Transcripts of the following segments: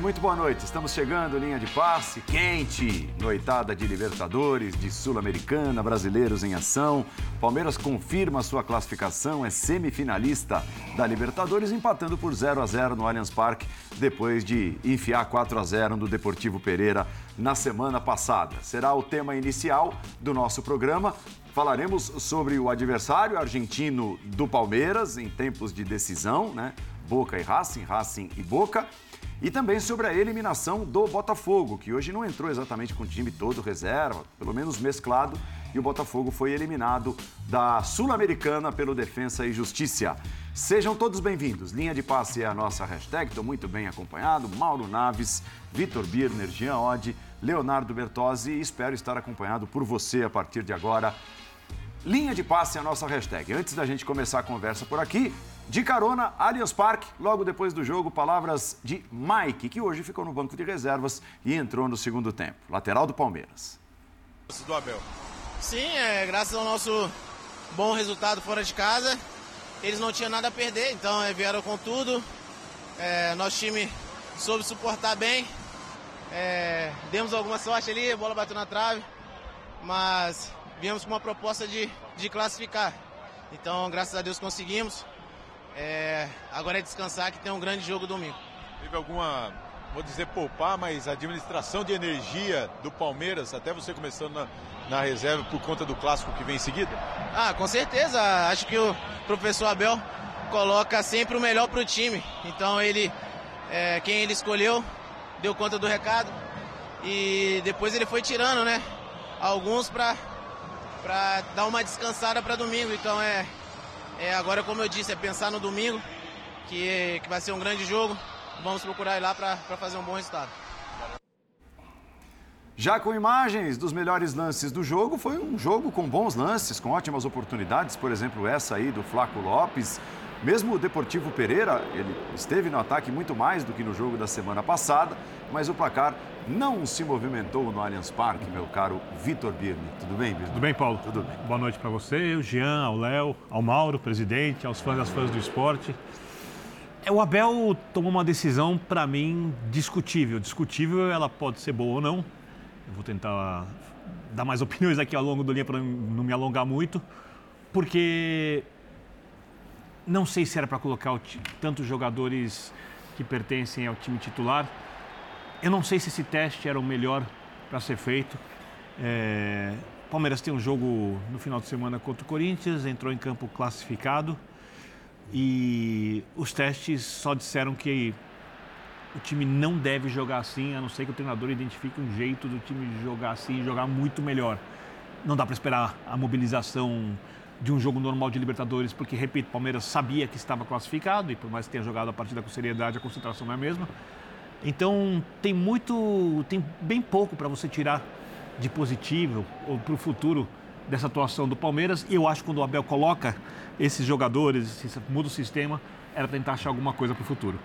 Muito boa noite. Estamos chegando, linha de passe quente, noitada de Libertadores, de Sul-Americana, brasileiros em ação. Palmeiras confirma sua classificação, é semifinalista da Libertadores, empatando por 0 a 0 no Allianz Parque, depois de enfiar 4 a 0 no Deportivo Pereira na semana passada. Será o tema inicial do nosso programa. Falaremos sobre o adversário argentino do Palmeiras em tempos de decisão, né? Boca e Racing, Racing e Boca. E também sobre a eliminação do Botafogo, que hoje não entrou exatamente com o time todo reserva, pelo menos mesclado, e o Botafogo foi eliminado da Sul-Americana pelo Defensa e Justiça. Sejam todos bem-vindos. Linha de passe é a nossa hashtag, estou muito bem acompanhado. Mauro Naves, Vitor Birner, Jean Oddi, Leonardo Bertozzi e espero estar acompanhado por você a partir de agora. Linha de passe é a nossa hashtag. Antes da gente começar a conversa por aqui, de carona, Allianz Parque, logo depois do jogo, palavras de Mike, que hoje ficou no banco de reservas e entrou no segundo tempo. Lateral do Palmeiras. Do Abel. Sim, é, graças ao nosso bom resultado fora de casa, eles não tinham nada a perder, então é, vieram com tudo. É, nosso time soube suportar bem. É, demos alguma sorte ali, a bola bateu na trave, mas viemos com uma proposta de, de classificar. Então, graças a Deus conseguimos. É, agora é descansar que tem um grande jogo domingo. Teve alguma, vou dizer poupar, mas administração de energia do Palmeiras, até você começando na, na reserva por conta do clássico que vem em seguida? Ah, com certeza. Acho que o professor Abel coloca sempre o melhor para o time. Então ele, é, quem ele escolheu, deu conta do recado e depois ele foi tirando, né? Alguns para para dar uma descansada para domingo. Então é é, agora, como eu disse, é pensar no domingo, que, que vai ser um grande jogo. Vamos procurar ir lá para fazer um bom resultado. Já com imagens dos melhores lances do jogo, foi um jogo com bons lances, com ótimas oportunidades, por exemplo, essa aí do Flaco Lopes. Mesmo o Deportivo Pereira, ele esteve no ataque muito mais do que no jogo da semana passada, mas o placar não se movimentou no Allianz Parque, meu caro Vitor Birne. Tudo bem, Birne? Tudo bem, Paulo? Tudo bem. Boa noite para você, o Jean, ao Léo, ao Mauro, presidente, aos fãs das fãs do esporte. É, o Abel tomou uma decisão, para mim, discutível. Discutível, ela pode ser boa ou não. Eu vou tentar dar mais opiniões aqui ao longo do linha para não me alongar muito, porque não sei se era para colocar tantos jogadores que pertencem ao time titular. Eu não sei se esse teste era o melhor para ser feito. É... Palmeiras tem um jogo no final de semana contra o Corinthians, entrou em campo classificado e os testes só disseram que o time não deve jogar assim, a não ser que o treinador identifique um jeito do time jogar assim e jogar muito melhor. Não dá para esperar a mobilização de um jogo normal de Libertadores, porque, repito, Palmeiras sabia que estava classificado e por mais que tenha jogado a partida com seriedade, a concentração não é a mesma. Então tem muito, tem bem pouco para você tirar de positivo ou para o futuro dessa atuação do Palmeiras. E eu acho que quando o Abel coloca esses jogadores, muda o sistema, era tentar achar alguma coisa para o futuro.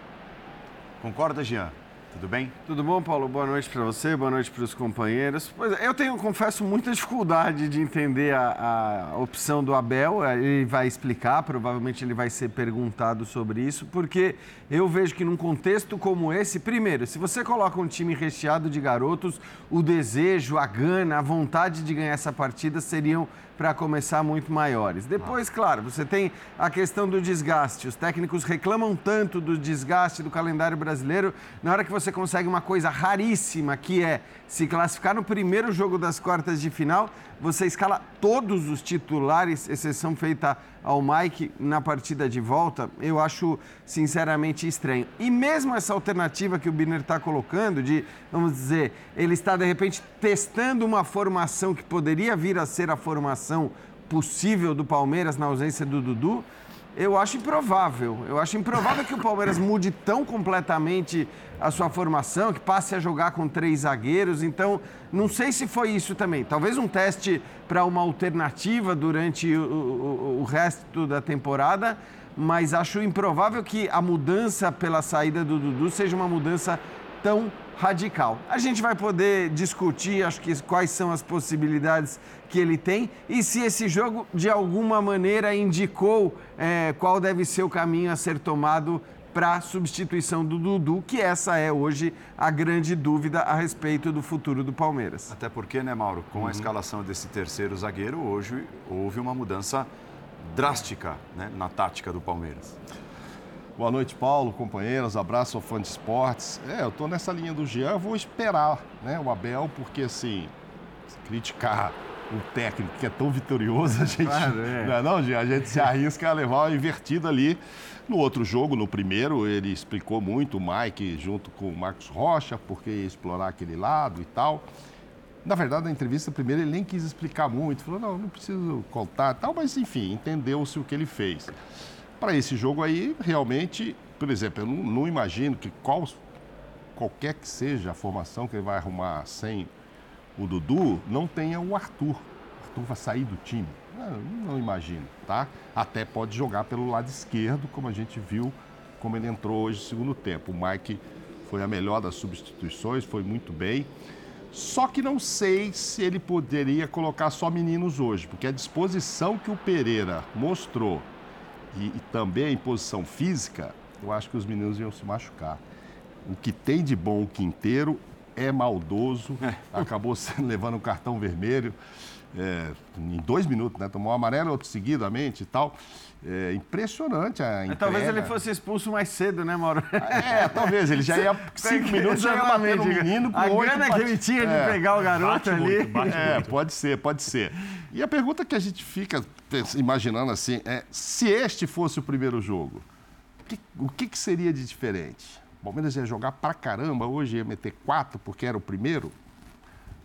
Concorda, Jean? Tudo bem? Tudo bom, Paulo? Boa noite para você, boa noite para os companheiros. Pois é, eu tenho, confesso, muita dificuldade de entender a, a, opção do Abel. Ele vai explicar, provavelmente ele vai ser perguntado sobre isso, porque eu vejo que num contexto como esse, primeiro, se você coloca um time recheado de garotos, o desejo, a gana, a vontade de ganhar essa partida seriam para começar muito maiores. Depois, claro, você tem a questão do desgaste. Os técnicos reclamam tanto do desgaste do calendário brasileiro, na hora que você consegue uma coisa raríssima, que é se classificar no primeiro jogo das quartas de final, você escala todos os titulares, exceção feita ao Mike na partida de volta, eu acho sinceramente estranho. E mesmo essa alternativa que o Biner está colocando, de, vamos dizer, ele está de repente testando uma formação que poderia vir a ser a formação possível do Palmeiras na ausência do Dudu, eu acho improvável. Eu acho improvável que o Palmeiras mude tão completamente a sua formação, que passe a jogar com três zagueiros. Então, não sei se foi isso também. Talvez um teste para uma alternativa durante o, o, o, resto da temporada, mas acho improvável que a mudança pela saída do Dudu seja uma mudança tão radical. A gente vai poder discutir, acho que quais são as possibilidades que ele tem e se esse jogo de alguma maneira indicou é, qual deve ser o caminho a ser tomado para substituição do Dudu, que essa é hoje a grande dúvida a respeito do futuro do Palmeiras. Até porque, né, Mauro, com uhum. a escalação desse terceiro zagueiro, hoje houve uma mudança drástica né, na tática do Palmeiras. Boa noite, Paulo, companheiros, abraço ao fã de esportes. É, eu tô nessa linha do Jean, vou esperar né, o Abel, porque assim, criticar o técnico que é tão vitorioso, a gente. Claro, é. Não, é não, Jean, a gente se arrisca a levar uma invertida ali. No outro jogo, no primeiro, ele explicou muito, o Mike, junto com o Marcos Rocha, porque ia explorar aquele lado e tal. Na verdade, na entrevista primeiro ele nem quis explicar muito, falou, não, não preciso contar e tal, mas enfim, entendeu-se o que ele fez. Para esse jogo aí, realmente, por exemplo, eu não, não imagino que qual, qualquer que seja a formação que ele vai arrumar sem o Dudu, não tenha o Arthur. O Arthur vai sair do time. Não, não imagino, tá? Até pode jogar pelo lado esquerdo, como a gente viu como ele entrou hoje no segundo tempo. O Mike foi a melhor das substituições, foi muito bem. Só que não sei se ele poderia colocar só meninos hoje, porque a disposição que o Pereira mostrou e, e também a imposição física, eu acho que os meninos iam se machucar. O que tem de bom o Quinteiro é maldoso, é. acabou levando um cartão vermelho é, em dois minutos, né? Tomou um amarelo outro seguidamente e tal. É impressionante a entrega. Talvez ele fosse expulso mais cedo, né, Mauro? É, talvez. Ele já ia cinco minutos já ia bater no menino com A grana que ele tinha de é, pegar o garoto ali. Muito, é, muito. pode ser, pode ser. E a pergunta que a gente fica imaginando assim é, se este fosse o primeiro jogo, o que, o que seria de diferente? O Palmeiras ia jogar pra caramba, hoje ia meter quatro porque era o primeiro?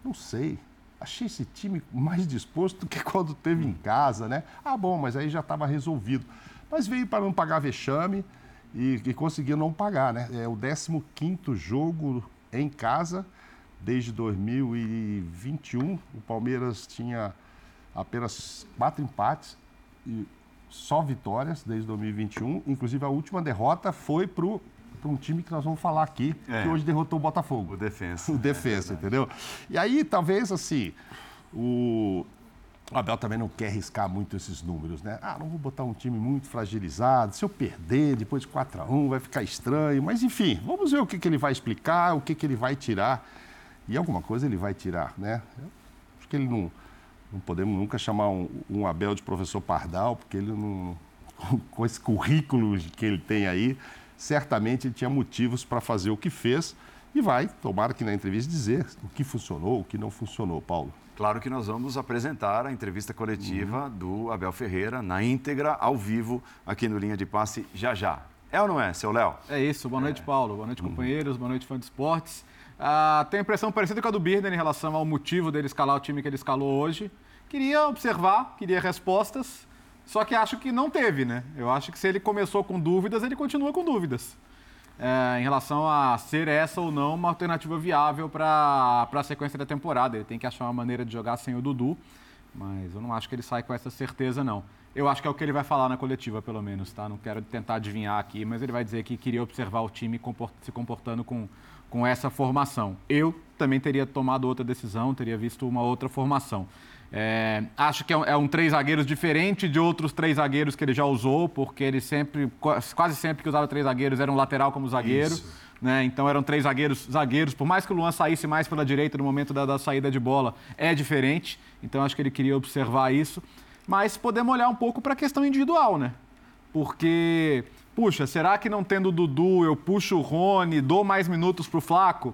Não sei achei esse time mais disposto do que quando teve em casa, né? Ah, bom, mas aí já estava resolvido. Mas veio para não pagar vexame e, e conseguiu não pagar, né? É o 15 jogo em casa desde 2021. O Palmeiras tinha apenas quatro empates e só vitórias desde 2021. Inclusive, a última derrota foi para um time que nós vamos falar aqui, é. que hoje derrotou o Botafogo. O Defensa. O Defensa, é entendeu? E aí, talvez, assim, o... O Abel também não quer riscar muito esses números, né? Ah, não vou botar um time muito fragilizado. Se eu perder depois de 4 a 1 vai ficar estranho. Mas, enfim, vamos ver o que, que ele vai explicar, o que, que ele vai tirar. E alguma coisa ele vai tirar, né? acho que ele não... Não podemos nunca chamar um, um Abel de professor Pardal, porque ele não... Com esse currículo que ele tem aí, certamente ele tinha motivos para fazer o que fez e vai, tomara que na entrevista, dizer o que funcionou, o que não funcionou, Paulo. Claro que nós vamos apresentar a entrevista coletiva uhum. do Abel Ferreira na íntegra, ao vivo, aqui no Linha de Passe, já já. É ou não é, seu Léo? É isso. Boa noite, é. Paulo. Boa noite, uhum. companheiros. Boa noite, fã de esportes. Ah, tenho a impressão parecida com a do Birner em relação ao motivo dele escalar o time que ele escalou hoje. Queria observar, queria respostas. Só que acho que não teve, né? Eu acho que se ele começou com dúvidas, ele continua com dúvidas. É, em relação a ser essa ou não uma alternativa viável para a sequência da temporada. Ele tem que achar uma maneira de jogar sem o Dudu, mas eu não acho que ele sai com essa certeza, não. Eu acho que é o que ele vai falar na coletiva, pelo menos, tá? Não quero tentar adivinhar aqui, mas ele vai dizer que queria observar o time se comportando com, com essa formação. Eu também teria tomado outra decisão, teria visto uma outra formação. É, acho que é um, é um, três zagueiros diferente de outros três zagueiros que ele já usou, porque ele sempre, quase sempre que usava três zagueiros, era um lateral como zagueiro. Né? Então eram três zagueiros, zagueiros. Por mais que o Luan saísse mais pela direita no momento da, da saída de bola, é diferente. Então acho que ele queria observar isso. Mas podemos olhar um pouco para a questão individual, né? Porque, puxa, será que não tendo o Dudu, eu puxo o Rony, dou mais minutos para o Flaco?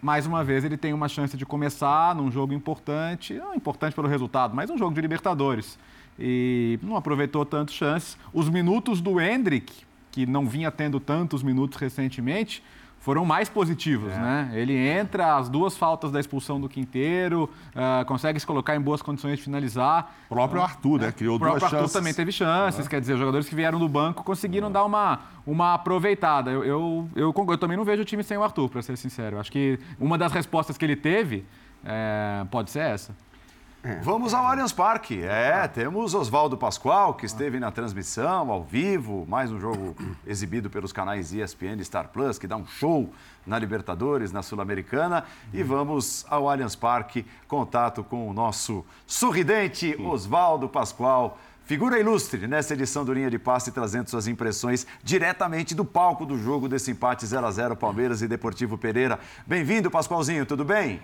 mais uma vez ele tem uma chance de começar num jogo importante, não importante pelo resultado, mas um jogo de Libertadores. E não aproveitou tantas chances. Os minutos do Hendrick, que não vinha tendo tantos minutos recentemente, foram mais positivos, é. né? Ele entra, as duas faltas da expulsão do Quinteiro, uh, consegue se colocar em boas condições de finalizar. O próprio Arthur, né? Criou duas chances. O próprio Arthur também teve chances, uhum. quer dizer, os jogadores que vieram do banco conseguiram uhum. dar uma, uma aproveitada. Eu, eu, eu, eu, também não vejo o time sem o Arthur, para ser sincero. Eu acho que uma das respostas que ele teve é, pode ser essa. É. Vamos ao Allianz Parque. É, temos Oswaldo Pascoal, que esteve na transmissão ao vivo, mais um jogo exibido pelos canais ESPN e Star Plus, que dá um show na Libertadores, na Sul-Americana. E vamos ao Allianz Parque, contato com o nosso sorridente Oswaldo Pascoal. Figura ilustre nessa edição do Linha de Passe, trazendo suas impressões diretamente do palco do jogo desse empate 0 a 0 Palmeiras e Deportivo Pereira. Bem-vindo, Pascoalzinho, tudo bem?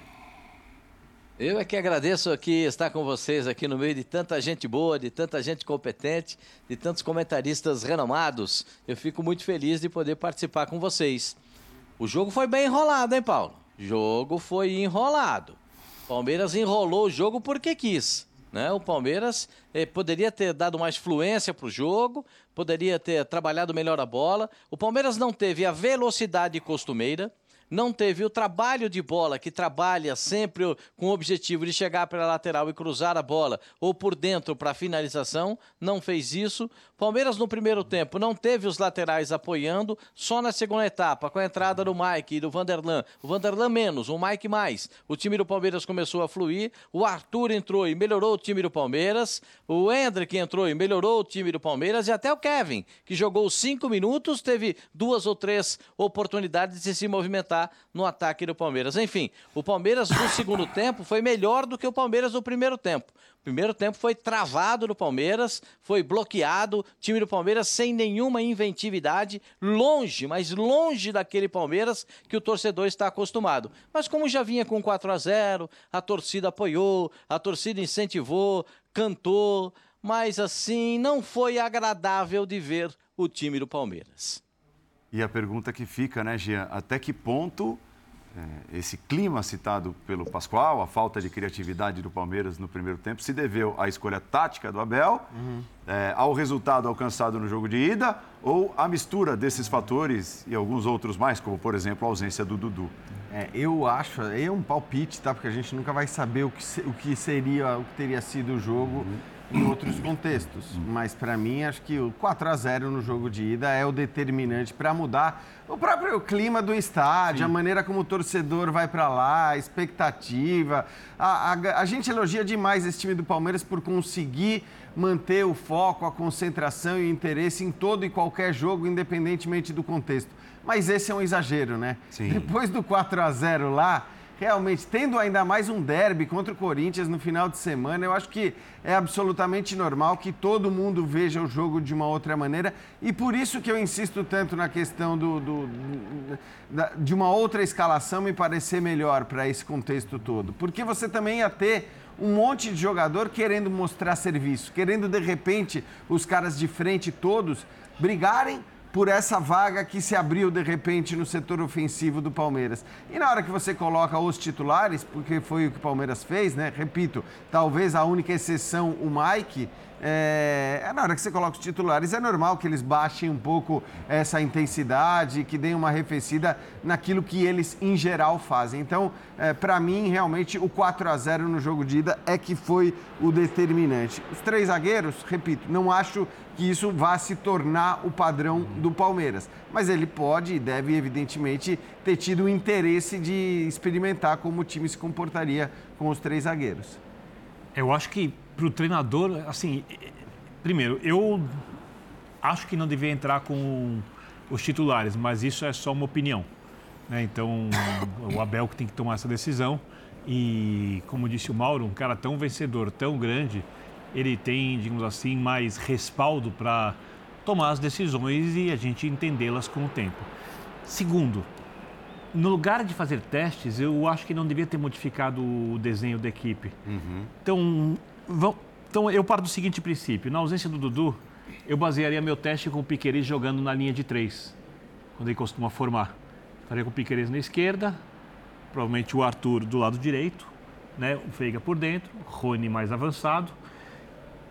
Eu é que agradeço aqui estar com vocês aqui no meio de tanta gente boa, de tanta gente competente, de tantos comentaristas renomados. Eu fico muito feliz de poder participar com vocês. O jogo foi bem enrolado, hein, Paulo? O jogo foi enrolado. Palmeiras enrolou o jogo porque quis. Né? O Palmeiras eh, poderia ter dado mais fluência para o jogo, poderia ter trabalhado melhor a bola. O Palmeiras não teve a velocidade costumeira não teve o trabalho de bola, que trabalha sempre com o objetivo de chegar para a lateral e cruzar a bola, ou por dentro para finalização, não fez isso. Palmeiras no primeiro tempo não teve os laterais apoiando, só na segunda etapa, com a entrada do Mike e do Vanderlan. O Vanderlan menos, o Mike mais. O time do Palmeiras começou a fluir, o Arthur entrou e melhorou o time do Palmeiras, o Hendrick entrou e melhorou o time do Palmeiras, e até o Kevin, que jogou cinco minutos, teve duas ou três oportunidades de se movimentar no ataque do Palmeiras. Enfim, o Palmeiras no segundo tempo foi melhor do que o Palmeiras no primeiro tempo. Primeiro tempo foi travado do Palmeiras, foi bloqueado, time do Palmeiras sem nenhuma inventividade, longe, mas longe daquele Palmeiras que o torcedor está acostumado. Mas como já vinha com 4 a 0, a torcida apoiou, a torcida incentivou, cantou, mas assim não foi agradável de ver o time do Palmeiras. E a pergunta que fica, né, Gia? Até que ponto esse clima citado pelo Pascoal, a falta de criatividade do Palmeiras no primeiro tempo, se deveu à escolha tática do Abel, uhum. é, ao resultado alcançado no jogo de ida ou à mistura desses fatores e alguns outros mais, como por exemplo a ausência do Dudu? É, eu acho, é um palpite, tá? Porque a gente nunca vai saber o que, o que seria, o que teria sido o jogo. Uhum em outros contextos. Mas para mim, acho que o 4 a 0 no jogo de ida é o determinante para mudar o próprio clima do estádio, Sim. a maneira como o torcedor vai para lá, a expectativa. A, a, a gente elogia demais esse time do Palmeiras por conseguir manter o foco, a concentração e o interesse em todo e qualquer jogo, independentemente do contexto. Mas esse é um exagero, né? Sim. Depois do 4 a 0 lá, realmente, tendo ainda mais um derby contra o Corinthians no final de semana, eu acho que é absolutamente normal que todo mundo veja o jogo de uma outra maneira. E por isso que eu insisto tanto na questão do, do, do de uma outra escalação me parecer melhor para esse contexto todo. Porque você também ia ter um monte de jogador querendo mostrar serviço, querendo de repente os caras de frente todos brigarem por essa vaga que se abriu de repente no setor ofensivo do Palmeiras. E na hora que você coloca os titulares, porque foi o que o Palmeiras fez, né? Repito, talvez a única exceção o Mike, é, é, na hora que você coloca os titulares, é normal que eles baixem um pouco essa intensidade, que deem uma arrefecida naquilo que eles, em geral, fazem. Então, é, para mim, realmente, o 4 a 0 no jogo de ida é que foi o determinante. Os três zagueiros, repito, não acho que isso vá se tornar o padrão do Palmeiras. Mas ele pode e deve, evidentemente, ter tido o interesse de experimentar como o time se comportaria com os três zagueiros. Eu acho que para o treinador, assim, primeiro, eu acho que não devia entrar com os titulares, mas isso é só uma opinião. Né? Então, o Abel que tem que tomar essa decisão. E, como disse o Mauro, um cara tão vencedor, tão grande, ele tem, digamos assim, mais respaldo para tomar as decisões e a gente entendê-las com o tempo. Segundo, no lugar de fazer testes, eu acho que não devia ter modificado o desenho da equipe. Uhum. Então, então, eu paro do seguinte princípio: na ausência do Dudu, eu basearia meu teste com o Piqueires jogando na linha de três, quando ele costuma formar. Faria com o Piqueires na esquerda, provavelmente o Arthur do lado direito, né? o Feiga por dentro, o Rony mais avançado.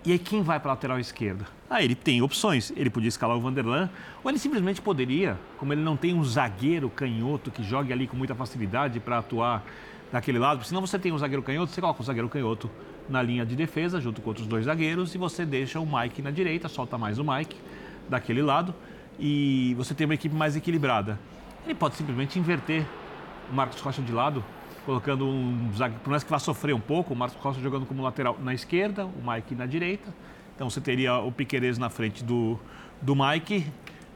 E aí quem vai para a lateral esquerda? Ah, ele tem opções. Ele podia escalar o Vanderlan, ou ele simplesmente poderia, como ele não tem um zagueiro canhoto que jogue ali com muita facilidade para atuar daquele lado, porque senão você tem um zagueiro canhoto, você coloca o zagueiro canhoto na linha de defesa, junto com outros dois zagueiros, e você deixa o Mike na direita, solta mais o Mike daquele lado, e você tem uma equipe mais equilibrada. Ele pode simplesmente inverter o Marcos Rocha de lado, colocando um zagueiro, por mais que vá sofrer um pouco, o Marcos Rocha jogando como lateral na esquerda, o Mike na direita. Então você teria o Piqueires na frente do, do Mike,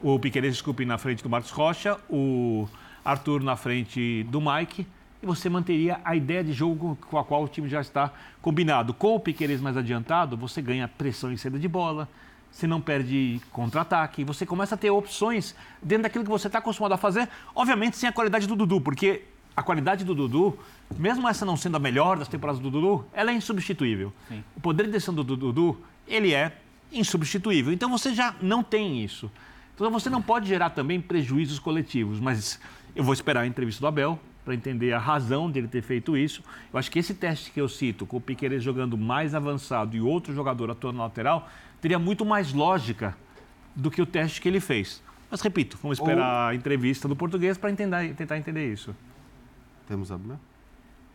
o Piqueires, desculpe, na frente do Marcos Rocha, o Arthur na frente do Mike e você manteria a ideia de jogo com a qual o time já está combinado. Com o Piqueires mais adiantado, você ganha pressão em saída de bola, você não perde contra-ataque, você começa a ter opções dentro daquilo que você está acostumado a fazer, obviamente sem a qualidade do Dudu, porque a qualidade do Dudu, mesmo essa não sendo a melhor das temporadas do Dudu, ela é insubstituível. Sim. O poder de decisão do Dudu, ele é insubstituível. Então você já não tem isso. Então você não pode gerar também prejuízos coletivos, mas eu vou esperar a entrevista do Abel para entender a razão dele ter feito isso. Eu acho que esse teste que eu cito, com o Piqueires jogando mais avançado e outro jogador atuando na lateral, teria muito mais lógica do que o teste que ele fez. Mas repito, vamos esperar Ou... a entrevista do português para tentar entender isso. Temos Abel?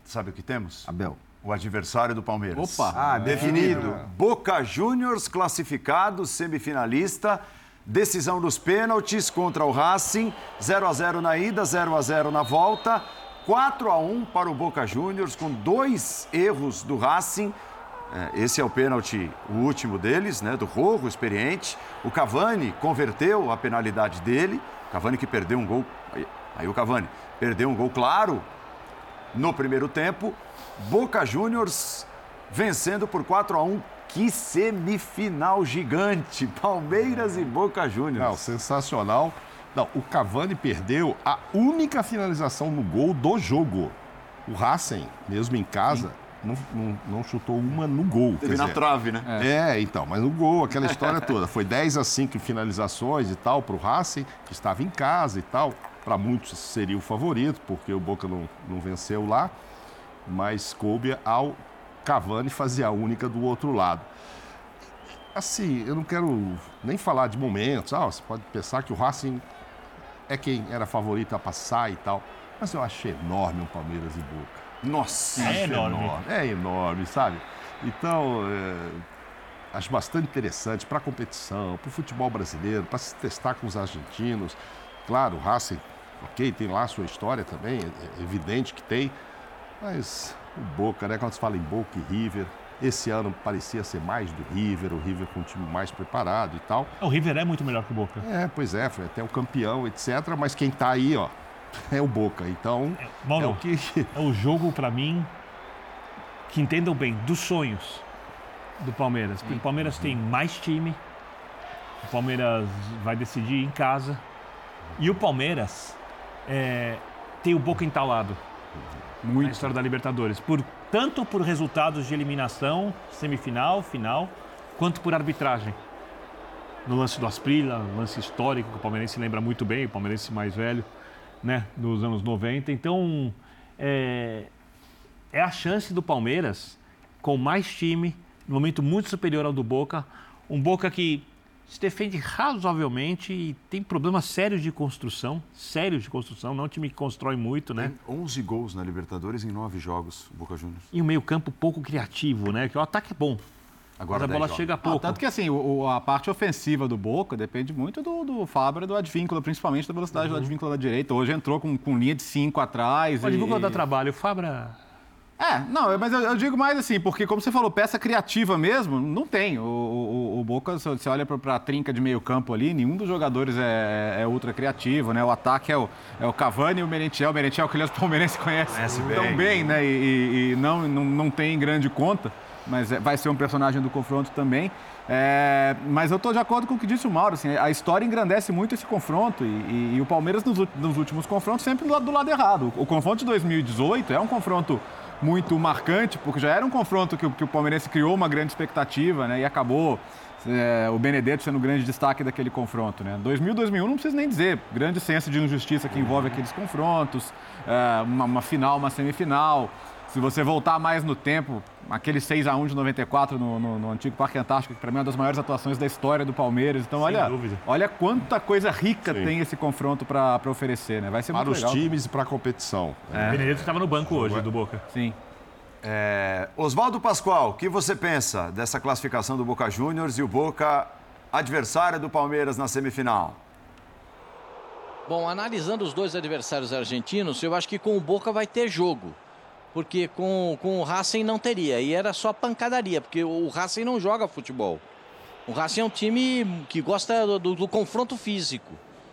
Sabe o que temos? Abel. O adversário do Palmeiras. Opa! Ah, definido. É. Boca Juniors classificado, semifinalista. Decisão dos pênaltis contra o Racing. 0 a 0 na ida, 0 a 0 na volta. 4 a 1 para o Boca Juniors, com dois erros do Racing. É, esse é o pênalti, o último deles, né, do Rojo, experiente. O Cavani converteu a penalidade dele. Cavani que perdeu um gol. Aí, o Cavani perdeu um gol claro no primeiro tempo. Boca Juniors vencendo por 4 a 1 que semifinal gigante! Palmeiras e Boca Juniors. Não, sensacional. Não, o Cavani perdeu a única finalização no gol do jogo. O Racing, mesmo em casa, não, não, não, chutou uma no gol. Teve na dizer, trave, né? É. é. então, mas no gol, aquela história toda. Foi 10 a 5 finalizações e tal para o Racing, que estava em casa e tal. Para muitos seria o favorito, porque o Boca não, não venceu lá. Mas coube ao Cavani fazer a única do outro lado. Assim, eu não quero nem falar de momentos. Ah, você pode pensar que o Racing é quem era favorito a passar e tal. Mas eu achei enorme o Palmeiras e Boca. Nossa, é enorme. enorme. É enorme, sabe? Então, é, acho bastante interessante para a competição, para o futebol brasileiro, para se testar com os argentinos. Claro, o Racing, ok, tem lá a sua história também, é, é evidente que tem. Mas o Boca, né? Quando se fala em Boca e River, esse ano parecia ser mais do River, o River com um time mais preparado e tal. O River é muito melhor que o Boca. É, pois é, foi até o campeão, etc. Mas quem tá aí, ó, é o Boca. Então, é, Mauro, é o que. É o jogo, para mim, que entendam bem, dos sonhos do Palmeiras. Porque o Palmeiras tem mais time, o Palmeiras vai decidir em casa. E o Palmeiras é, tem o Boca entalado. Muito. Na história da Libertadores. Por, tanto por resultados de eliminação, semifinal, final, quanto por arbitragem. No lance do Asprila, lance histórico, que o palmeirense lembra muito bem, o palmeirense mais velho, né, dos anos 90. Então, é, é a chance do Palmeiras, com mais time, no momento muito superior ao do Boca, um Boca que se defende razoavelmente e tem problemas sérios de construção, sérios de construção, não é um time que constrói muito, né? Tem 11 gols na Libertadores em 9 jogos, Boca Juniors. E um meio-campo pouco criativo, né? Que o ataque é bom. Agora mas a bola jogos. chega pouco. Ah, tanto que assim, o, a parte ofensiva do Boca depende muito do, do Fábio e do Advíncula, principalmente da velocidade uhum. do Advíncula da direita. Hoje entrou com, com linha de 5 atrás. O Advíncula e... dá trabalho, o Fabra é, não, mas eu, eu, digo mais assim, porque como você falou, peça criativa mesmo, não tem. O, o, o Boca, você olha para a trinca de meio campo ali, nenhum dos jogadores é, é, ultra criativo, né? O ataque é o, é o Cavani e o Merentiel. O Merentiel que aliás o Palmeirense conhece Conhece tão bem, bem né? E, e, não, não, não tem grande conta, mas é, vai ser um personagem do confronto também. É, mas eu estou de acordo com o que disse o Mauro. Assim, a história engrandece muito esse confronto. E, e, e o Palmeiras, nos, nos, últimos confrontos, sempre do lado, do lado errado. O, o confronto de 2018 é um confronto muito marcante, porque já era um confronto que, que o Palmeirense criou uma grande expectativa, né? E acabou é, o Benedetto sendo o grande destaque daquele confronto, né? 2000, 2001 não precisa nem dizer, grande senso de injustiça que envolve aqueles confrontos, é, uma, uma final, uma semifinal. Se você voltar mais no tempo, aquele 6 a 1 de 94 no, no, no antigo Parque Antártico, que para mim é uma das maiores atuações da história do Palmeiras. Então, Sem olha, dúvida. olha quanta coisa rica Sim. tem esse confronto para oferecer, né? Vai ser para muito legal. Para os times e para a competição. É. O Benedito estava no banco hoje do Boca. Sim. É, Oswaldo Pascoal, o que você pensa dessa classificação do Boca Juniors e o Boca adversário do Palmeiras na semifinal? Bom, analisando os dois adversários argentinos, eu acho que com o Boca vai ter jogo porque com, com o Racing não teria. E era só pancadaria, porque o Racing não joga futebol. O Racing é um time que gosta do, do, do confronto físico.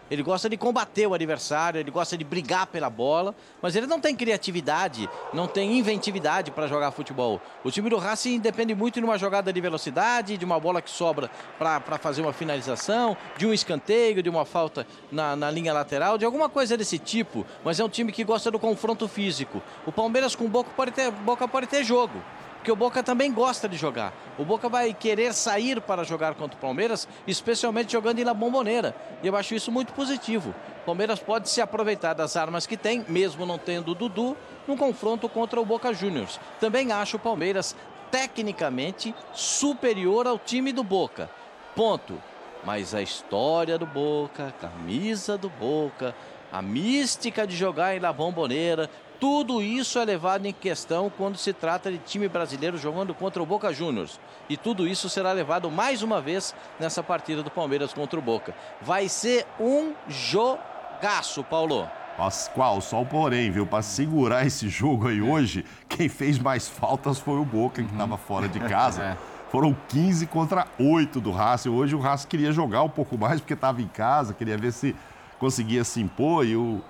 Ele gosta de combater o adversário, ele gosta de brigar pela bola, mas ele não tem criatividade, não tem inventividade para jogar futebol. O time do Racing depende muito de uma jogada de velocidade, de uma bola que sobra para fazer uma finalização, de um escanteio, de uma falta na, na linha lateral, de alguma coisa desse tipo, mas é um time que gosta do confronto físico. O Palmeiras com Boca pode ter, Boca pode ter jogo porque o Boca também gosta de jogar. O Boca vai querer sair para jogar contra o Palmeiras, especialmente jogando em La Bombonera. E eu acho isso muito positivo. O Palmeiras pode se aproveitar das armas que tem, mesmo não tendo o Dudu, no confronto contra o Boca Juniors. Também acho o Palmeiras tecnicamente superior ao time do Boca. Ponto. Mas a história do Boca, a camisa do Boca, a mística de jogar em La Bombonera, tudo isso é levado em questão quando se trata de time brasileiro jogando contra o Boca Juniors. E tudo isso será levado mais uma vez nessa partida do Palmeiras contra o Boca. Vai ser um jogaço, Paulo. Pascoal, só o porém, viu? Para segurar esse jogo aí hoje, quem fez mais faltas foi o Boca, que estava fora de casa. É. Foram 15 contra 8 do Racing. Hoje o Racing queria jogar um pouco mais porque estava em casa, queria ver se conseguia se impor e, o,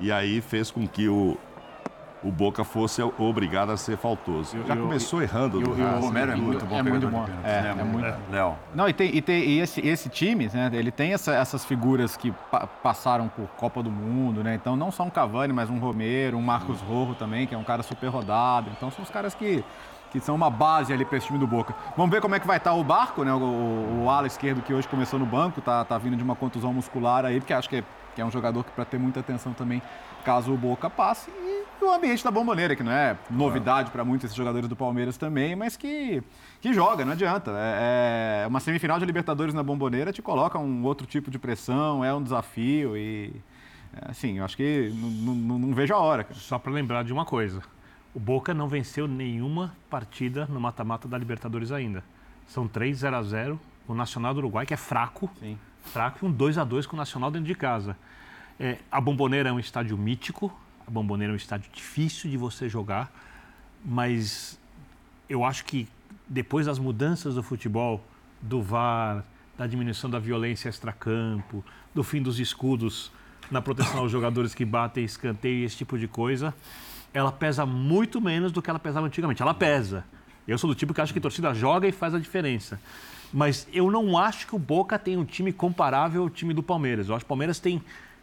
e aí fez com que o, o Boca fosse obrigado a ser faltoso. Já começou errando. E, o, o Romero é muito bom. É muito bom. É, é, é muito. Léo. Não, e, tem, e, tem, e esse, esse time, né, ele tem essa, essas figuras que pa passaram por Copa do Mundo, né? Então não só um Cavani, mas um Romero, um Marcos Rojo também, que é um cara super rodado. Então são os caras que que são uma base ali para esse time do Boca. Vamos ver como é que vai estar tá o Barco, né? O, o, o ala esquerdo que hoje começou no banco, tá, tá vindo de uma contusão muscular aí, porque acho que é, que é um jogador que para ter muita atenção também, caso o Boca passe. E o ambiente da bomboneira, que não é novidade para muitos jogadores do Palmeiras também, mas que, que joga, não adianta. É, é, uma semifinal de Libertadores na bomboneira te coloca um outro tipo de pressão, é um desafio e. Assim, eu acho que não, não vejo a hora. Cara. Só para lembrar de uma coisa: o Boca não venceu nenhuma partida no mata-mata da Libertadores ainda. São 3 0 a 0 o Nacional do Uruguai, que é fraco, Sim. fraco, e um 2 a 2 com o Nacional dentro de casa. É, a Bomboneira é um estádio mítico, a Bomboneira é um estádio difícil de você jogar, mas eu acho que depois das mudanças do futebol, do VAR, da diminuição da violência extracampo, do fim dos escudos na proteção aos jogadores que batem escanteio e esse tipo de coisa, ela pesa muito menos do que ela pesava antigamente. Ela pesa. Eu sou do tipo que acha que a torcida joga e faz a diferença. Mas eu não acho que o Boca tem um time comparável ao time do Palmeiras. Eu acho que o Palmeiras tem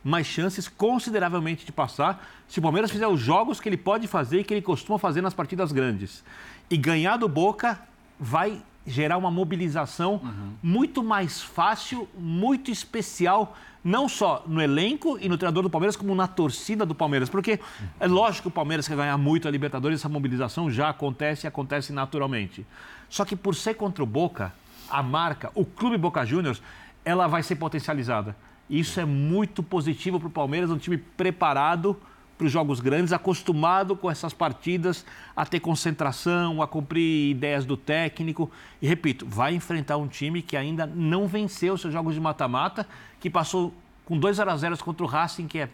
mais chances consideravelmente de passar se o Palmeiras fizer os jogos que ele pode fazer e que ele costuma fazer nas partidas grandes. E ganhar do Boca vai gerar uma mobilização uhum. muito mais fácil, muito especial, não só no elenco e no treinador do Palmeiras, como na torcida do Palmeiras. Porque é lógico que o Palmeiras quer ganhar muito a Libertadores, essa mobilização já acontece e acontece naturalmente. Só que por ser contra o Boca, a marca, o Clube Boca Juniors, ela vai ser potencializada. Isso é muito positivo para o Palmeiras, um time preparado para os jogos grandes, acostumado com essas partidas, a ter concentração, a cumprir ideias do técnico. E repito, vai enfrentar um time que ainda não venceu seus jogos de mata-mata, que passou com 2 a 0 contra o Racing, que é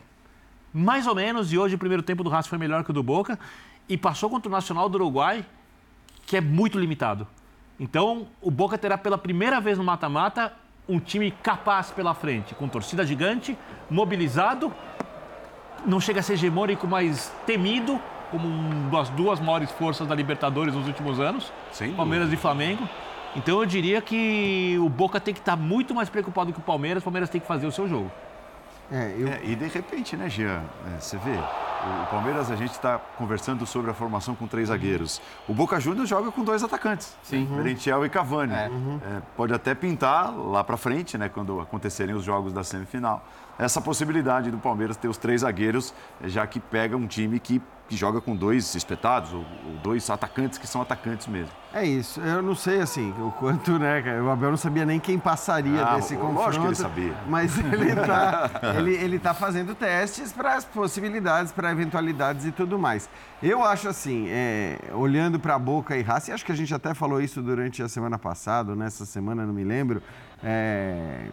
mais ou menos, e hoje o primeiro tempo do Racing foi melhor que o do Boca, e passou contra o Nacional do Uruguai, que é muito limitado. Então, o Boca terá pela primeira vez no mata-mata um time capaz pela frente, com torcida gigante, mobilizado, não chega a ser hegemônico, mas temido, como uma das duas maiores forças da Libertadores nos últimos anos, Sim. Palmeiras e Flamengo. Então eu diria que o Boca tem que estar muito mais preocupado que o Palmeiras, o Palmeiras tem que fazer o seu jogo. É, eu... é, e de repente, né, Jean? É, você vê, o Palmeiras, a gente está conversando sobre a formação com três zagueiros. O Boca Juniors joga com dois atacantes, Sim. Uhum. Merentiel e Cavani. É. Uhum. É, pode até pintar lá para frente, né, quando acontecerem os jogos da semifinal essa possibilidade do Palmeiras ter os três zagueiros, já que pega um time que, que joga com dois espetados, ou, ou, dois atacantes que são atacantes mesmo. É isso. Eu não sei, assim, o quanto, né, o Abel não sabia nem quem passaria ah, desse confronto. Lógico que ele sabia. Mas ele está ele, ele tá fazendo testes para as possibilidades, para eventualidades e tudo mais. Eu acho assim, é, olhando para a Boca e Racing, acho que a gente até falou isso durante a semana passada, nessa semana, não me lembro, é,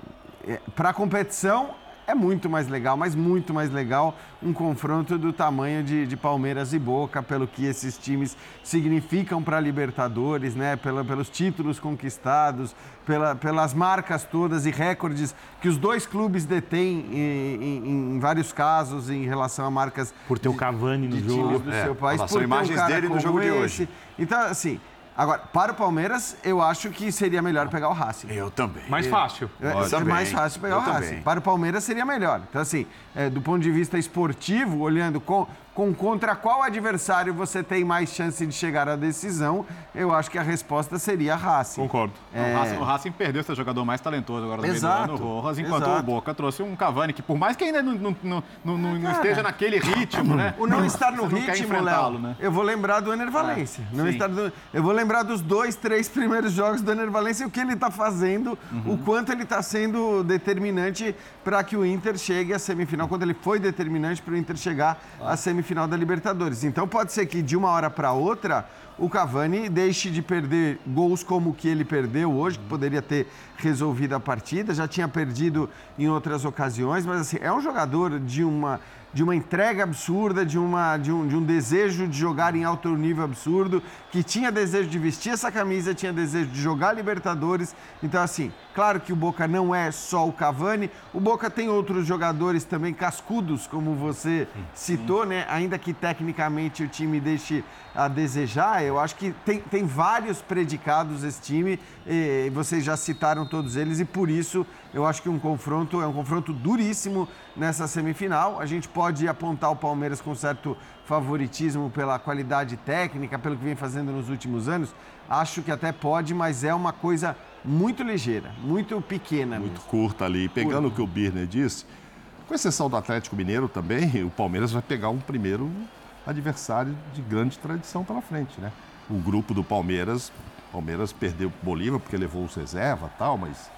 é, para a competição é muito mais legal, mas muito mais legal um confronto do tamanho de, de Palmeiras e Boca, pelo que esses times significam para a Libertadores, né? Pela, pelos títulos conquistados, pela, pelas marcas todas e recordes que os dois clubes detêm em, em, em vários casos em relação a marcas por ter o Cavani no jogo do é, seu país, por ter imagens um dele no jogo esse. de hoje. Então, assim, Agora, para o Palmeiras, eu acho que seria melhor pegar o Racing. Eu também. Mais fácil. É, é mais fácil pegar eu o Racing. Também. Para o Palmeiras seria melhor. Então, assim, é, do ponto de vista esportivo, olhando com, com contra qual adversário você tem mais chance de chegar à decisão, eu acho que a resposta seria Racing. Concordo. É... O, Racing, o, Racing, perdeu seu jogador mais talentoso agora no Exato. meio do ano, o Rojas, enquanto Exato. o Boca trouxe um Cavani que, por mais que ainda não, não, não, não, não esteja naquele ritmo, né? O não estar no ritmo, Léo, né? eu vou lembrar do Ener Valência. É, não estar do, eu vou lembrar dos dois, três primeiros jogos do Ener Valência e o que ele está fazendo, uhum. o quanto ele está sendo determinante para que o Inter chegue à semifinal, quando ele foi determinante para o Inter chegar à semifinal da Libertadores. Então pode ser que de uma hora para outra o Cavani deixe de perder gols como o que ele perdeu hoje, que poderia ter resolvido a partida, já tinha perdido em outras ocasiões, mas assim, é um jogador de uma de uma entrega absurda, de, uma, de, um, de um desejo de jogar em alto nível absurdo, que tinha desejo de vestir essa camisa, tinha desejo de jogar Libertadores. Então, assim, claro que o Boca não é só o Cavani, o Boca tem outros jogadores também cascudos, como você citou, né? Ainda que tecnicamente o time deixe a desejar, eu acho que tem, tem vários predicados esse time, vocês já citaram todos eles, e por isso eu acho que um confronto é um confronto duríssimo nessa semifinal. A gente pode apontar o Palmeiras com certo favoritismo pela qualidade técnica, pelo que vem fazendo nos últimos anos. Acho que até pode, mas é uma coisa muito ligeira, muito pequena. Muito mesmo. curta ali. Pegando o que o Birner disse, com exceção do Atlético Mineiro também, o Palmeiras vai pegar um primeiro adversário de grande tradição pela frente, né? O grupo do Palmeiras, Palmeiras perdeu Bolívar porque levou os reserva tal, mas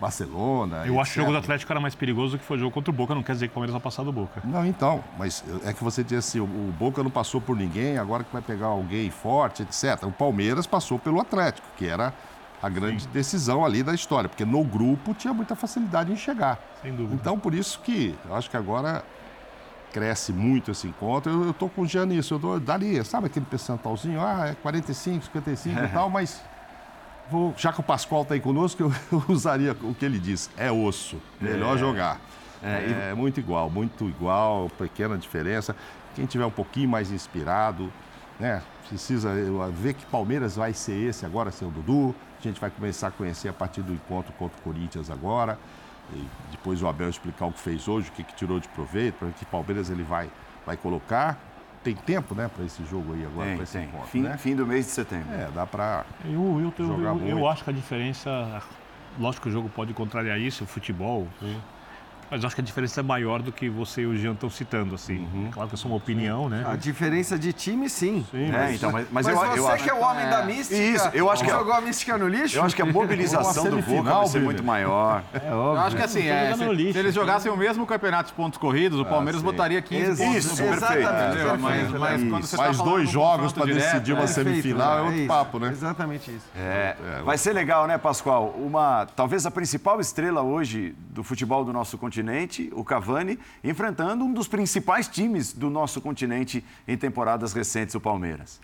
Barcelona. Eu etc. acho que o jogo do Atlético era mais perigoso do que foi o jogo contra o Boca. Não quer dizer que o Palmeiras vai passar do Boca. Não, então. Mas é que você diz assim: o, Boca não passou por ninguém, agora que vai pegar alguém forte, etc. O Palmeiras passou pelo Atlético, que era a grande Sim. decisão ali da história, porque no grupo tinha muita facilidade em chegar. Sem dúvida. Então, por isso que eu acho que agora cresce muito esse encontro. Eu, tô com o Jean nisso, eu dou, dali, sabe aquele percentualzinho? Ah, é 45, 55 e tal, mas vou, já que o Pascoal está aí conosco, eu, eu, usaria o que ele diz: é osso, melhor é. jogar. É, é, muito igual, muito igual, pequena diferença. Quem tiver um pouquinho mais inspirado, né, precisa ver que Palmeiras vai ser esse agora, ser o Dudu. A gente vai começar a conhecer a partir do encontro contra o Corinthians agora. E depois o Abel explicar o que fez hoje, o que, que tirou de proveito, para que Palmeiras ele vai, vai colocar tem tempo, né, para esse jogo aí agora, para esse tem. encontro, fim, né? Fim do mês de setembro. É, dá para eu, eu, eu, eu, eu acho que a diferença, lógico que o jogo pode contrariar isso, o futebol, mas acho que a diferença é maior do que você e o Jean estão citando, assim. Uhum. Claro que é só uma opinião, né? A diferença de time, sim. sim é, então, mas, mas, mas eu, você eu acho... que é o homem é. da mística, Isso, eu acho que jogou a mística no lixo? Eu acho que a mobilização do Boca vai ser muito maior. É óbvio. Eu acho que assim, é, se, lixo, se, eles jogassem o mesmo campeonato de pontos corridos, o ah, Palmeiras ah, botaria 15 isso, pontos. Isso, perfeito. Mas, mas quando você Mais tá dois jogos para decidir uma semifinal é outro papo, né? Exatamente isso. É, vai ser legal, né, Pascoal? Uma, talvez a principal estrela hoje do futebol do nosso continente, o Cavani, enfrentando um dos principais times do nosso continente em temporadas recentes, o Palmeiras.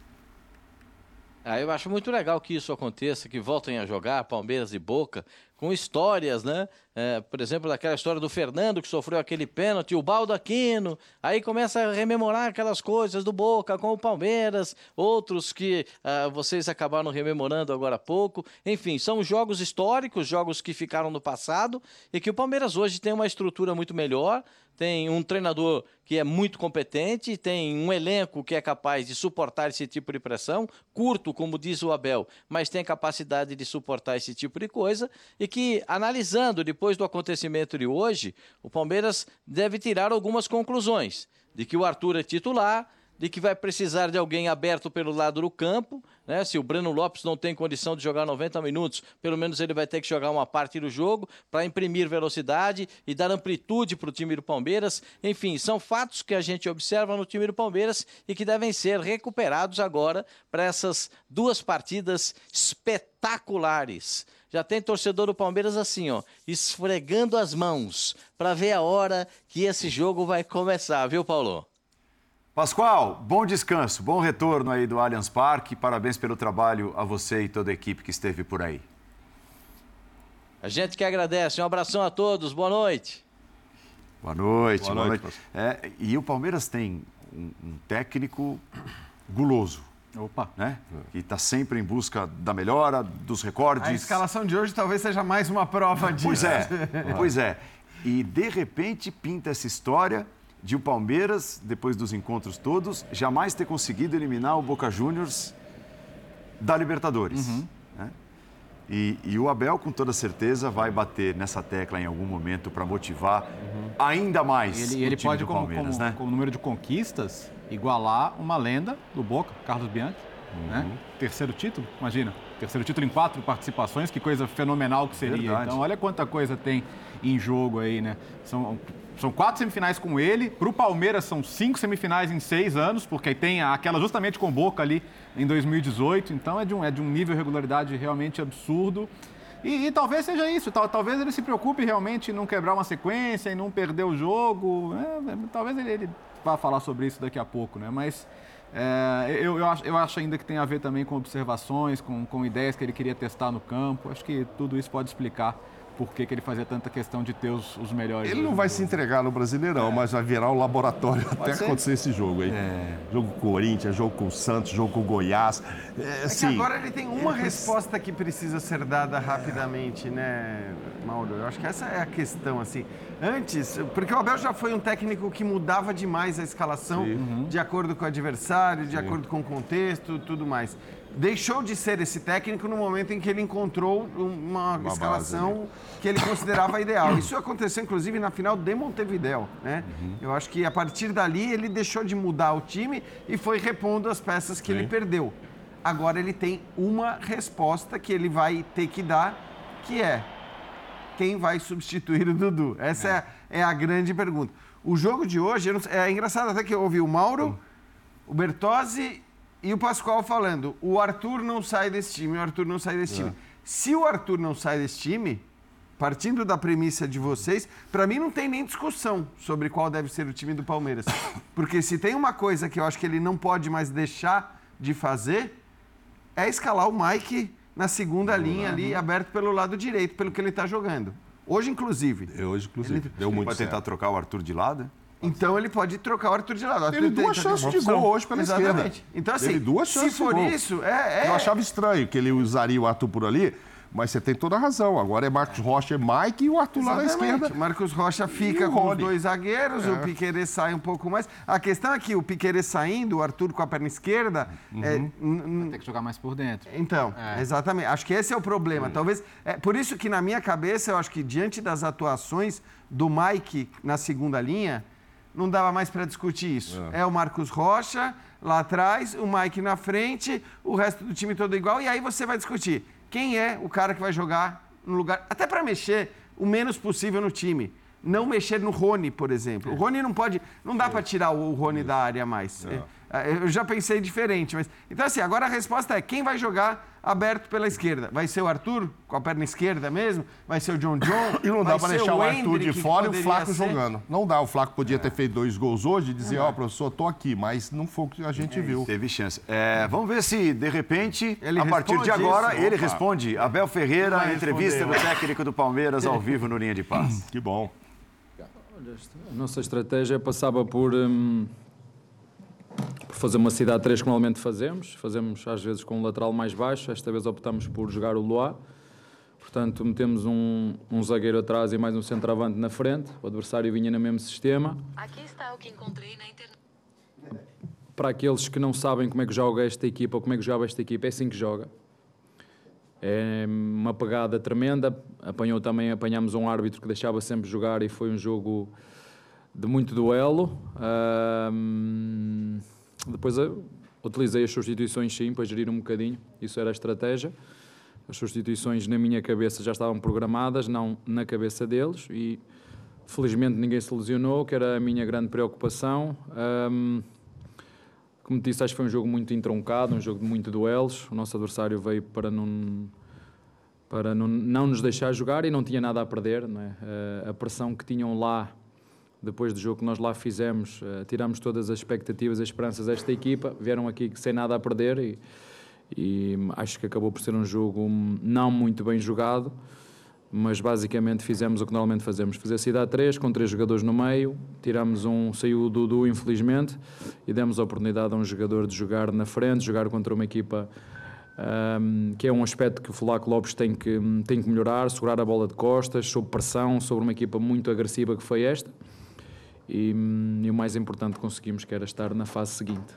Ah, eu acho muito legal que isso aconteça, que voltem a jogar Palmeiras e Boca, com histórias, né? É, por exemplo, daquela história do Fernando que sofreu aquele pênalti, o Baldo Aquino, aí começa a rememorar aquelas coisas do Boca com o Palmeiras, outros que uh, vocês acabaram rememorando agora há pouco. Enfim, são jogos históricos, jogos que ficaram no passado e que o Palmeiras hoje tem uma estrutura muito melhor, tem um treinador que é muito competente, tem um elenco que é capaz de suportar esse tipo de pressão, curto, como diz o Abel, mas tem capacidade de suportar esse tipo de coisa, e que, analisando depois do acontecimento de hoje, o Palmeiras deve tirar algumas conclusões. De que o Arthur é titular, de que vai precisar de alguém aberto pelo lado do campo. Né? Se o Breno Lopes não tem condição de jogar 90 minutos, pelo menos ele vai ter que jogar uma parte do jogo para imprimir velocidade e dar amplitude para o time do Palmeiras. Enfim, são fatos que a gente observa no time do Palmeiras e que devem ser recuperados agora para essas duas partidas espetaculares. Já tem torcedor do Palmeiras assim, ó, esfregando as mãos para ver a hora que esse jogo vai começar, viu, Paulo? Pascoal, bom descanso, bom retorno aí do Allianz Parque. Parabéns pelo trabalho a você e toda a equipe que esteve por aí. A gente que agradece. Um abração a todos. Boa noite. Boa noite. Boa, boa noite. noite. É, e o Palmeiras tem um, um técnico guloso. Opa. Né? Que está sempre em busca da melhora, dos recordes. A escalação de hoje talvez seja mais uma prova disso. Pois é, pois é. E de repente pinta essa história de o Palmeiras, depois dos encontros todos, jamais ter conseguido eliminar o Boca Juniors da Libertadores. Uhum. Né? E, e, o Abel, com toda certeza, vai bater nessa tecla em algum momento para motivar uhum. ainda mais ele, o ele time pode, como, Palmeiras, como, né? como número de conquistas, igualar uma lenda do Boca, Carlos Bianchi. Uhum. Né? Terceiro título, imagina. Terceiro título em quatro participações, que coisa fenomenal que seria. Verdade. Então, olha quanta coisa tem em jogo aí, né? São são quatro semifinais com ele. Para o Palmeiras são cinco semifinais em seis anos, porque tem aquela justamente com Boca ali em 2018. Então é de um, é de um nível de regularidade realmente absurdo. E, e, talvez seja isso, tal, talvez ele se preocupe realmente em não quebrar uma sequência, em não perder o jogo. É, talvez ele, ele, vá falar sobre isso daqui a pouco, né? Mas é, eu, eu, acho, eu acho ainda que tem a ver também com observações, com, com ideias que ele queria testar no campo. Acho que tudo isso pode explicar por que, que, ele fazia tanta questão de ter os, os melhores. Ele não vai se entregar no Brasileirão, é. mas vai virar um laboratório Pode até ser. acontecer esse jogo aí. É. Jogo com o Corinthians, jogo com o Santos, jogo com o Goiás. É, assim, é que agora ele tem uma resposta que precisa ser dada rapidamente, né, Mauro? Eu acho que essa é a questão, assim. Antes, porque o Abel já foi um técnico que mudava demais a escalação uhum. de acordo com o adversário, de Sim. acordo com o contexto, tudo mais deixou de ser esse técnico no momento em que ele encontrou uma, uma escalação base, né? que ele considerava ideal. Isso aconteceu, inclusive, na final de Montevideo. Né? Uhum. Eu acho que a partir dali ele deixou de mudar o time e foi repondo as peças que Sim. ele perdeu. Agora ele tem uma resposta que ele vai ter que dar, que é quem vai substituir o Dudu? Essa é, é, é a grande pergunta. O jogo de hoje, é engraçado até que eu ouvi o Mauro, o Bertozzi e o Pascoal falando, o Arthur não sai desse time, o Arthur não sai desse é. time. Se o Arthur não sai desse time, partindo da premissa de vocês, para mim não tem nem discussão sobre qual deve ser o time do Palmeiras. Porque se tem uma coisa que eu acho que ele não pode mais deixar de fazer, é escalar o Mike na segunda linha ali, aberto pelo lado direito, pelo que ele está jogando. Hoje, inclusive. Hoje, inclusive. Ele, Deu muito Pode tentar trocar o Arthur de lado? Então ele pode trocar o Arthur de lado. Teve duas chances de gol hoje pela Exatamente. esquerda. Então, assim, Teve duas chances se for isso, é, é... Eu achava estranho que ele usaria o Arthur por ali, mas você tem toda a razão. Agora é Marcos Rocha e Mike e o Arthur Exatamente. lá na esquerda. Marcos Rocha fica com os dois zagueiros, é. o Piquerez sai um pouco mais. A questão é que o Piquerez saindo, o Arthur com a perna esquerda... É, uhum. É, tem que jogar mais por dentro. Então, é. exatamente. Acho que esse é o problema. Uhum. Talvez... É, por isso que na minha cabeça, eu acho que diante das atuações do Mike na segunda linha não dava mais para discutir isso. É. é. o Marcos Rocha lá atrás, o Mike na frente, o resto do time todo igual, e aí você vai discutir quem é o cara que vai jogar no lugar, até para mexer o menos possível no time. Não mexer no Rony, por exemplo. É. O Rony não pode. Não dá é. para tirar o Rony da área mais. É. É, eu já pensei diferente, mas. Então, assim, agora a resposta é: quem vai jogar aberto pela esquerda. Vai ser o Arthur, com a perna esquerda mesmo? Vai ser o John John? E não dá para deixar o, Arthur de fora e o Flaco ser? jogando. Não dá. O Flaco podia ter feito dois gols hoje e dizer: Ó, oh, professor, tô aqui, mas não foi o que a gente é, viu. Teve chance. É, vamos ver se, de repente, ele a partir de agora, isso. ele Opa. responde. Abel Ferreira, entrevista do técnico do Palmeiras ao vivo no Linha de Paz. que bom. A nossa estratégia passava por. Hum por fazer uma cidade 3 que normalmente fazemos. Fazemos às vezes com um lateral mais baixo, esta vez optamos por jogar o Loa. Portanto, metemos um, um zagueiro atrás e mais um centroavante na frente. O adversário vinha no mesmo sistema. Aqui está o que encontrei na internet. Para aqueles que não sabem como é que joga esta equipa ou como é que jogava esta equipa, é assim que joga. É uma pegada tremenda. Apanhou também, apanhámos um árbitro que deixava sempre jogar e foi um jogo de muito duelo. Depois uh, utilizei as substituições sim, para gerir um bocadinho, isso era a estratégia. As substituições na minha cabeça já estavam programadas, não na cabeça deles, e felizmente ninguém se lesionou, que era a minha grande preocupação. Um, como disse, acho que foi um jogo muito entroncado, um jogo de muito duelos. O nosso adversário veio para não, para não, não nos deixar jogar e não tinha nada a perder. Não é? a pressão que tinham lá, depois do jogo que nós lá fizemos, tiramos todas as expectativas, as esperanças desta equipa, vieram aqui sem nada a perder e e acho que acabou por ser um jogo não muito bem jogado, mas basicamente fizemos o que normalmente fazemos, fazer a cidade 3 com três jogadores no meio, tiramos um, saiu o Dudu infelizmente e demos a oportunidade a um jogador de jogar na frente, jogar contra uma equipa um, que é um aspecto que o Fulaco Lopes tem que, tem que melhorar, segurar a bola de costas, sob pressão, sobre uma equipa muito agressiva que foi esta e, e o mais importante conseguimos que era estar na fase seguinte.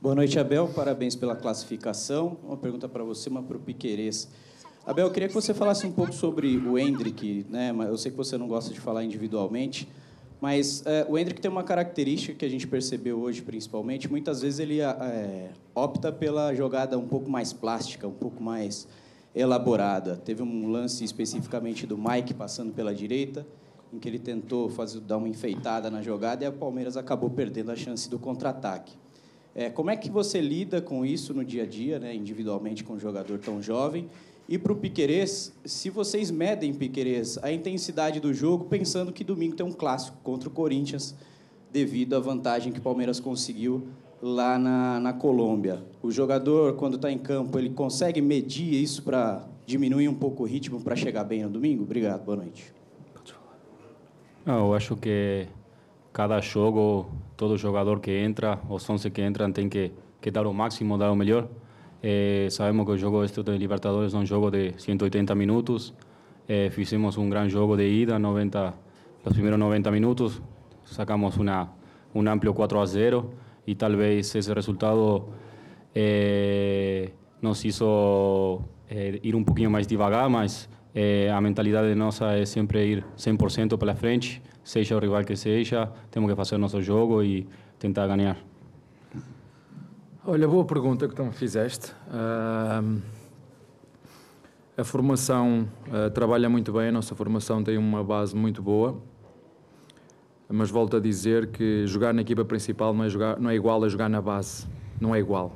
Boa noite, Abel. Parabéns pela classificação. Uma pergunta para você, uma para o Piquerez. Abel, eu queria que você falasse um pouco sobre o Hendrick, né? Eu sei que você não gosta de falar individualmente, mas é, o Hendrick tem uma característica que a gente percebeu hoje, principalmente. Muitas vezes ele é, opta pela jogada um pouco mais plástica, um pouco mais elaborada. Teve um lance especificamente do Mike passando pela direita, em que ele tentou fazer dar uma enfeitada na jogada e o Palmeiras acabou perdendo a chance do contra-ataque. É, como é que você lida com isso no dia a dia, né, individualmente com um jogador tão jovem? E para o Piquerez, se vocês medem, Piquerez, a intensidade do jogo, pensando que domingo tem um clássico contra o Corinthians, devido à vantagem que o Palmeiras conseguiu lá na, na Colômbia. O jogador, quando está em campo, ele consegue medir isso para diminuir um pouco o ritmo para chegar bem no domingo? Obrigado, boa noite. Não, eu acho que cada jogo, todo jogador que entra, os 11 que entram, tem que, que dar o máximo, dar o melhor. Eh, sabemos que o jogo este de Libertadores é um jogo de 180 minutos. Eh, fizemos um grande jogo de ida, 90, os primeiros 90 minutos, sacamos uma, um amplo 4 a 0 e talvez esse resultado eh, nos hizo ir um pouquinho mais devagar, mas a mentalidade nossa é sempre ir 100% pela frente seja o rival que seja, temos que fazer nosso jogo e tentar ganhar. Olha, boa pergunta que tu me fizeste. Uh, a formação uh, trabalha muito bem, a nossa formação tem uma base muito boa, mas volto a dizer que jogar na equipa principal não é, jogar, não é igual a jogar na base. Não é igual.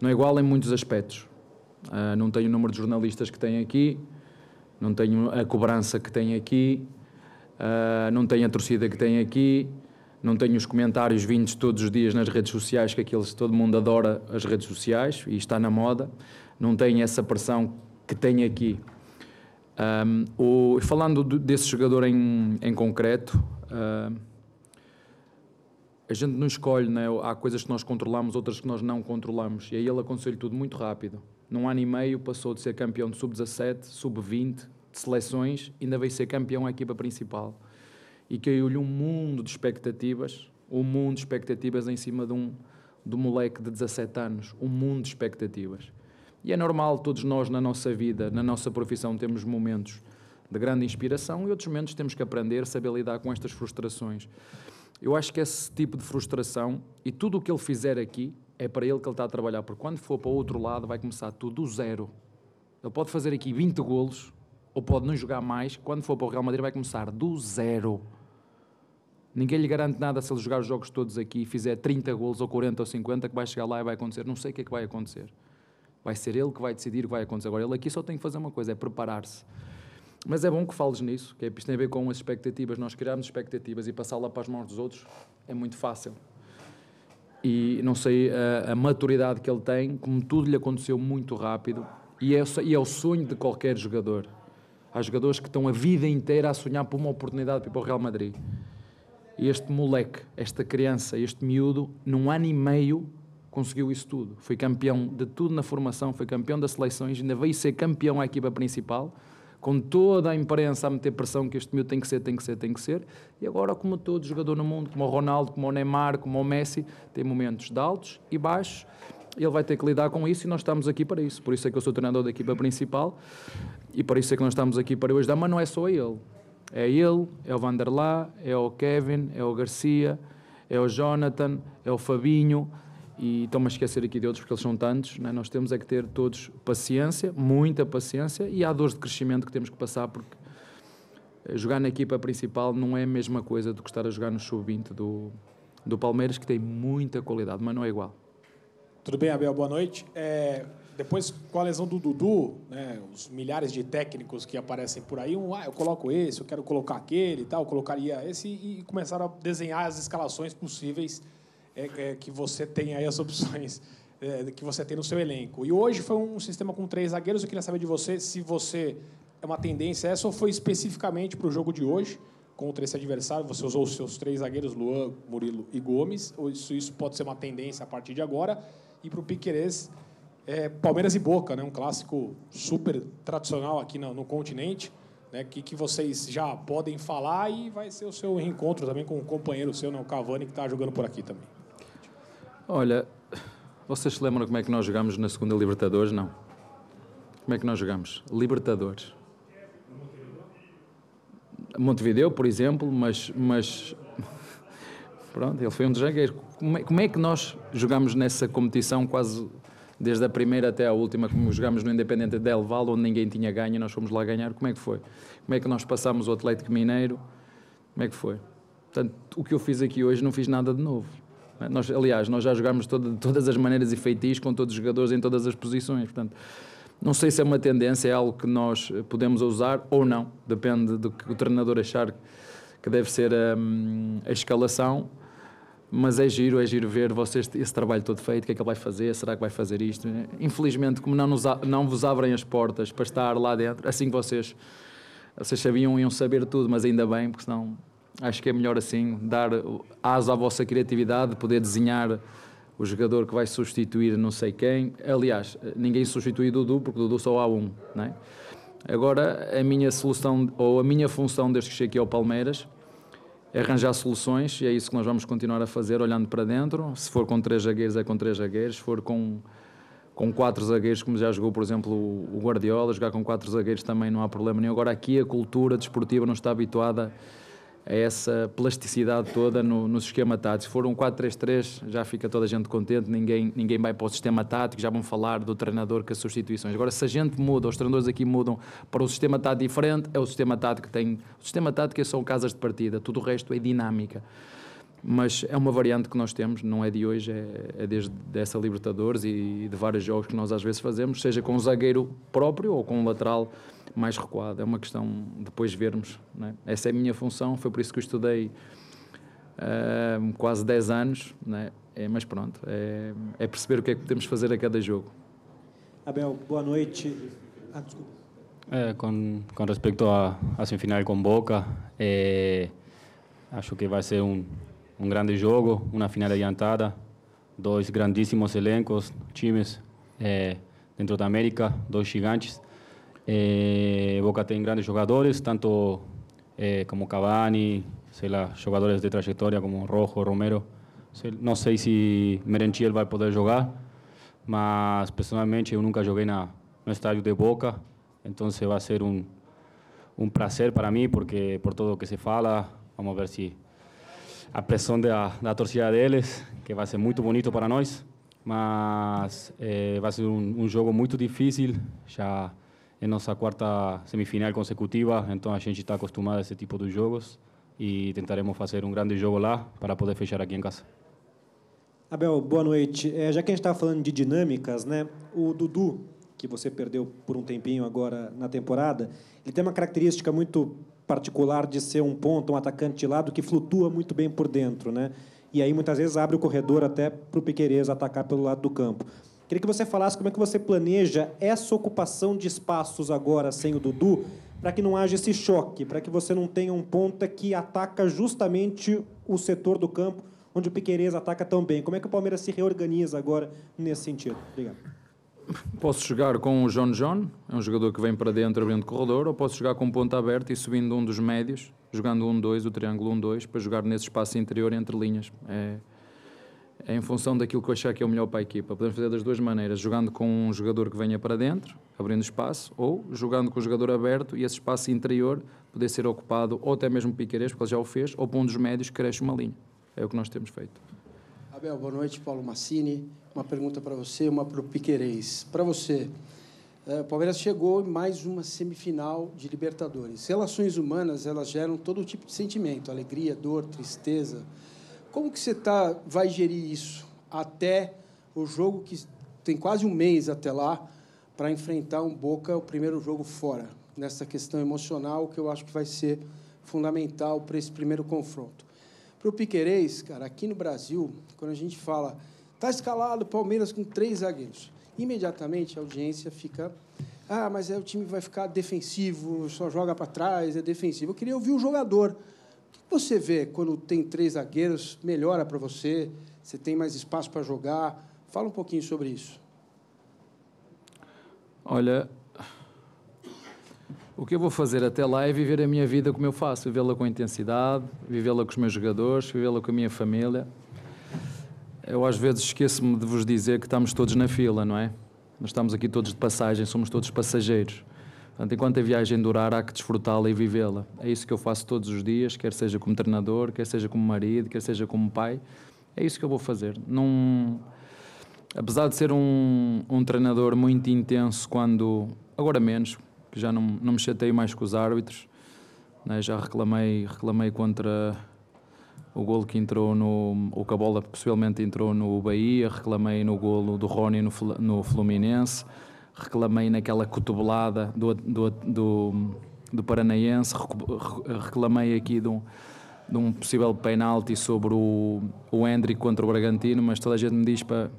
Não é igual em muitos aspectos. Uh, não tenho o número de jornalistas que tem aqui, não tenho a cobrança que tem aqui, uh, não tem a torcida que tem aqui, não tem os comentários vindos todos os dias nas redes sociais, que aqueles todo mundo adora as redes sociais e está na moda, não tem essa pressão que tem aqui. Um, o, falando desse jogador em, em concreto, uh, a gente não escolhe, né? há coisas que nós controlamos, outras que nós não controlamos, e aí ele aconteceu-lhe tudo muito rápido. Num ano e meio passou de ser campeão de sub-17, sub-20, de seleções, ainda veio ser campeão a equipa principal. E caiu-lhe um mundo de expectativas, um mundo de expectativas em cima de um, de um moleque de 17 anos, um mundo de expectativas. E é normal, todos nós na nossa vida, na nossa profissão, temos momentos de grande inspiração e outros momentos temos que aprender, saber lidar com estas frustrações. Eu acho que esse tipo de frustração e tudo o que ele fizer aqui é para ele que ele está a trabalhar, porque quando for para o outro lado vai começar tudo do zero. Ele pode fazer aqui 20 golos, ou pode não jogar mais, quando for para o Real Madrid vai começar do zero. Ninguém lhe garante nada se ele jogar os jogos todos aqui e fizer 30 gols ou 40 ou 50 que vai chegar lá e vai acontecer. Não sei o que é que vai acontecer. Vai ser ele que vai decidir o que vai acontecer. Agora, ele aqui só tem que fazer uma coisa, é preparar-se. Mas é bom que fales nisso, que é, isto tem a ver com as expectativas. Nós criarmos expectativas e passá-la para as mãos dos outros é muito fácil. E não sei a, a, maturidade que ele tem, como tudo lhe aconteceu muito rápido, e é, e é o sonho de qualquer jogador. Há jogadores que estão a vida inteira a sonhar por uma oportunidade para ir para o Real Madrid. E este moleque, esta criança, este miúdo, num ano e meio, conseguiu isso tudo. Foi campeão de tudo na formação, foi campeão das seleções, ainda veio ser campeão à equipa principal, com toda a imprensa a meter pressão que este miúdo tem que ser, tem que ser, tem que ser. E agora, como todo jogador no mundo, como o Ronaldo, como o Neymar, como o Messi, tem momentos de altos e baixos. Ele vai ter que lidar com isso e nós estamos aqui para isso. Por isso é que eu sou treinador da equipa principal e por isso é que nós estamos aqui para hoje dar, mas não é só ele. É ele, é o Vanderlá, é o Kevin, é o Garcia, é o Jonathan, é o Fabinho, e estou-me a esquecer aqui de outros porque eles são tantos, né? nós temos é que ter todos paciência, muita paciência, e há dores de crescimento que temos que passar porque jogar na equipa principal não é a mesma coisa do que estar a jogar no sub-20 do, do Palmeiras, que tem muita qualidade, mas não é igual. Tudo bem, Abel? Boa noite. É, depois, com a lesão do Dudu, né, os milhares de técnicos que aparecem por aí, um, ah, eu coloco esse, eu quero colocar aquele e tal, eu colocaria esse, e começaram a desenhar as escalações possíveis é, é, que você tem aí, as opções é, que você tem no seu elenco. E hoje foi um sistema com três zagueiros, eu queria saber de você se você é uma tendência essa ou foi especificamente para o jogo de hoje, contra esse adversário, você usou os seus três zagueiros, Luan, Murilo e Gomes, ou isso, isso pode ser uma tendência a partir de agora, e para o Piquerez, é, Palmeiras e Boca, né, um clássico super tradicional aqui no, no continente, né, que, que vocês já podem falar e vai ser o seu reencontro também com um companheiro seu, né, o Cavani, que está jogando por aqui também. Olha, vocês se lembram como é que nós jogamos na segunda Libertadores? Não. Como é que nós jogamos? Libertadores. Montevideo, por exemplo, mas, mas pronto, ele foi um dos zagueiros. Como é, como é que nós jogamos nessa competição quase desde a primeira até a última, como jogámos no Independente Del Valle, onde ninguém tinha ganho, nós fomos lá ganhar, como é que foi? Como é que nós passámos o Atlético Mineiro? Como é que foi? Portanto, o que eu fiz aqui hoje não fiz nada de novo. Nós, aliás, nós já jogámos de todas as maneiras e feitiços com todos os jogadores em todas as posições, portanto, não sei se é uma tendência, é algo que nós podemos usar ou não, depende do que o treinador achar que deve ser a, hum, a escalação. Mas é giro, é giro ver vocês esse trabalho todo feito, o que é que ele vai fazer, será que vai fazer isto? Infelizmente, como não, nos, não vos abrem as portas para estar lá dentro, assim que vocês, vocês sabiam, iam saber tudo, mas ainda bem, porque senão acho que é melhor assim, dar asa à vossa criatividade, poder desenhar o jogador que vai substituir não sei quem. Aliás, ninguém substitui Dudu, porque Dudu só há um. Não é? Agora, a minha solução, ou a minha função desde que cheguei aqui ao Palmeiras, é arranjar soluções e é isso que nós vamos continuar a fazer, olhando para dentro. Se for com três zagueiros, é com três zagueiros. Se for com, com quatro zagueiros, como já jogou, por exemplo, o Guardiola, jogar com quatro zagueiros também não há problema nenhum. Agora, aqui a cultura desportiva não está habituada essa plasticidade toda no, no esquema tático. Se for um 4-3-3, já fica toda a gente contente, ninguém, ninguém vai para o sistema tático, já vão falar do treinador com as substituições. Agora, se a gente muda, os treinadores aqui mudam para o sistema tático diferente, é o sistema tático que tem. O sistema tático é são casas de partida, tudo o resto é dinâmica. Mas é uma variante que nós temos, não é de hoje, é, é desde essa Libertadores e de vários jogos que nós às vezes fazemos, seja com um zagueiro próprio ou com um lateral mais recuado. É uma questão de depois vermos. É? Essa é a minha função, foi por isso que eu estudei uh, quase 10 anos, é? É, mas pronto, é, é, perceber o que é que podemos fazer a cada jogo. Abel, boa noite. Ah, eh, com, com respeito à, semifinal com Boca, eh, acho que vai ser um, um grande jogo, uma final adiantada, dois grandíssimos elencos, times dentro da América, dois gigantes. Eh, Boca tem grandes jogadores, tanto eh, como Cavani, sei lá, jogadores de trajetória como Rojo, Romero. Sei, não sei se Merentiel vai poder jogar, mas pessoalmente eu nunca joguei na, no estádio de Boca, então vai ser um, um prazer para mim, porque por tudo que se fala, vamos ver se a pressão da, da torcida deles, que vai ser muito bonito para nós, mas eh, vai ser um, um jogo muito difícil, já é nossa quarta semifinal consecutiva, então a gente está acostumado a esse tipo de jogos e tentaremos fazer um grande jogo lá para poder fechar aqui em casa. Abel, boa noite. É, já que a gente estava falando de dinâmicas, né? O Dudu, que você perdeu por um tempinho agora na temporada, ele tem uma característica muito particular de ser um ponto, um atacante de lado que flutua muito bem por dentro, né? E aí muitas vezes abre o corredor até para o Piquerez atacar pelo lado do campo. Queria que você falasse como é que você planeja essa ocupação de espaços agora sem o Dudu, para que não haja esse choque, para que você não tenha um ponta que ataca justamente o setor do campo onde o Piqueires ataca tão bem. Como é que o Palmeiras se reorganiza agora nesse sentido? Obrigado. Posso jogar com o John John, é um jogador que vem para dentro abrindo corredor, ou posso jogar com um ponta aberto e subindo um dos médios, jogando um 2, o triângulo 1 2, para jogar nesse espaço interior entre linhas. É em função daquilo que eu achar que é o melhor para a equipa. Podemos fazer das duas maneiras, jogando com um jogador que venha para dentro, abrindo espaço, ou jogando com o jogador aberto e esse espaço interior poder ser ocupado ou até mesmo Piqueires, porque ele já o fez, ou para um dos médios que cresce uma linha. É o que nós temos feito. Abel, boa noite. Paulo Massini. Uma pergunta para você, uma para o Piquerez. Para você, é, o Palmeiras chegou em mais uma semifinal de Libertadores. Relações humanas, elas geram todo tipo de sentimento, alegria, dor, tristeza. Como que você tá, vai gerir isso até o jogo que tem quase um mês até lá para enfrentar um Boca, o primeiro jogo fora, nessa questão emocional que eu acho que vai ser fundamental para esse primeiro confronto. Para o Piquerez, cara, aqui no Brasil, quando a gente fala, está escalado Palmeiras com três zagueiros, imediatamente a audiência fica, ah, mas é, o time vai ficar defensivo, só joga para trás, é defensivo. Eu queria ouvir o jogador. Você vê quando tem três zagueiros? Melhora para você? Você tem mais espaço para jogar? Fala um pouquinho sobre isso. Olha, o que eu vou fazer até lá é viver a minha vida como eu faço, vivê-la com intensidade, vivê-la com os meus jogadores, vivê-la com a minha família. Eu às vezes esqueço-me de vos dizer que estamos todos na fila, não é? Nós estamos aqui todos de passagem, somos todos passageiros. Portanto, enquanto a viagem durar, há que desfrutá-la e vivê-la. É isso que eu faço todos os dias, quer seja como treinador, quer seja como marido, quer seja como pai. É isso que eu vou fazer. Não... Apesar de ser um, um treinador muito intenso quando... Agora menos, que já não, não me chateio mais com os árbitros. Né? Já reclamei, reclamei contra o golo que entrou no. o que a bola possivelmente entrou no Bahia, reclamei no golo do Rony no, no Fluminense, reclamei naquela cotovelada do, do, do, do Paranaense, reclamei aqui de um, de um possível penalti sobre o, o Hendrick contra o Bragantino, mas toda a gente me diz para.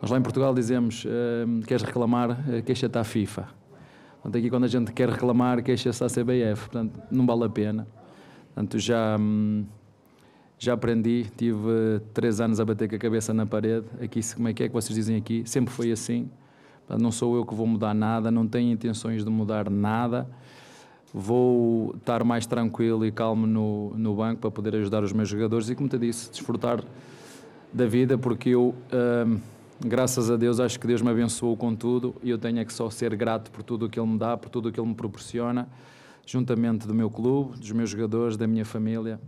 Nós lá em Portugal dizemos: uh, queres reclamar, uh, queixa-te à FIFA. Portanto, aqui quando a gente quer reclamar, queixa-se à CBF. Portanto, não vale a pena. Portanto, já, hum, já aprendi, tive três anos a bater com a cabeça na parede. Aqui, como é que é que vocês dizem aqui? Sempre foi assim. Portanto, não sou eu que vou mudar nada, não tenho intenções de mudar nada. Vou estar mais tranquilo e calmo no, no banco para poder ajudar os meus jogadores e, como te disse, desfrutar da vida, porque eu. Hum, graças a Deus, acho que Deus me abençoou com tudo e eu tenho é que só ser grato por tudo o que Ele me dá, por tudo o que Ele me proporciona, juntamente do meu clube, dos meus jogadores, da minha família.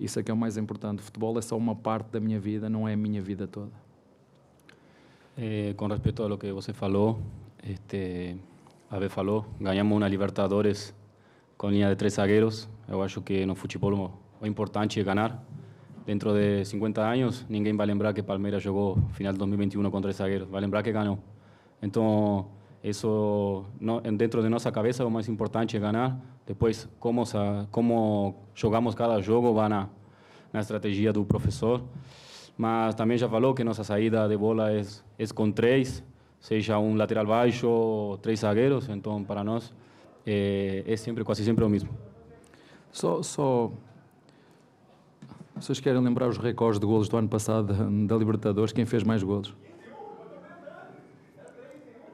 Isso é que é o mais importante. O futebol é só uma parte da minha vida, não é a minha vida toda. Eh, com respeito a lo que você falou, este, Abel falou, ganhamos uma Libertadores com linha de três zagueiros. Eu acho que no futebol o importante é ganhar. dentro de 50 años, ninguém vai lembrar que Palmeiras jogou final de 2021 contra el zagueiro, vai lembrar que ganhou. Então, isso dentro de nossa cabeça o mais importante é ganhar. Depois, como como jogamos cada jogo vai na na estratégia do professor. Mas também já falou que nossa saída de bola é, é com três, seja um lateral baixo ou três zagueiros. Então, para nós é, é sempre quase sempre o mesmo. Só, só vocês querem lembrar os recordes de golos do ano passado da Libertadores? Quem fez mais golos?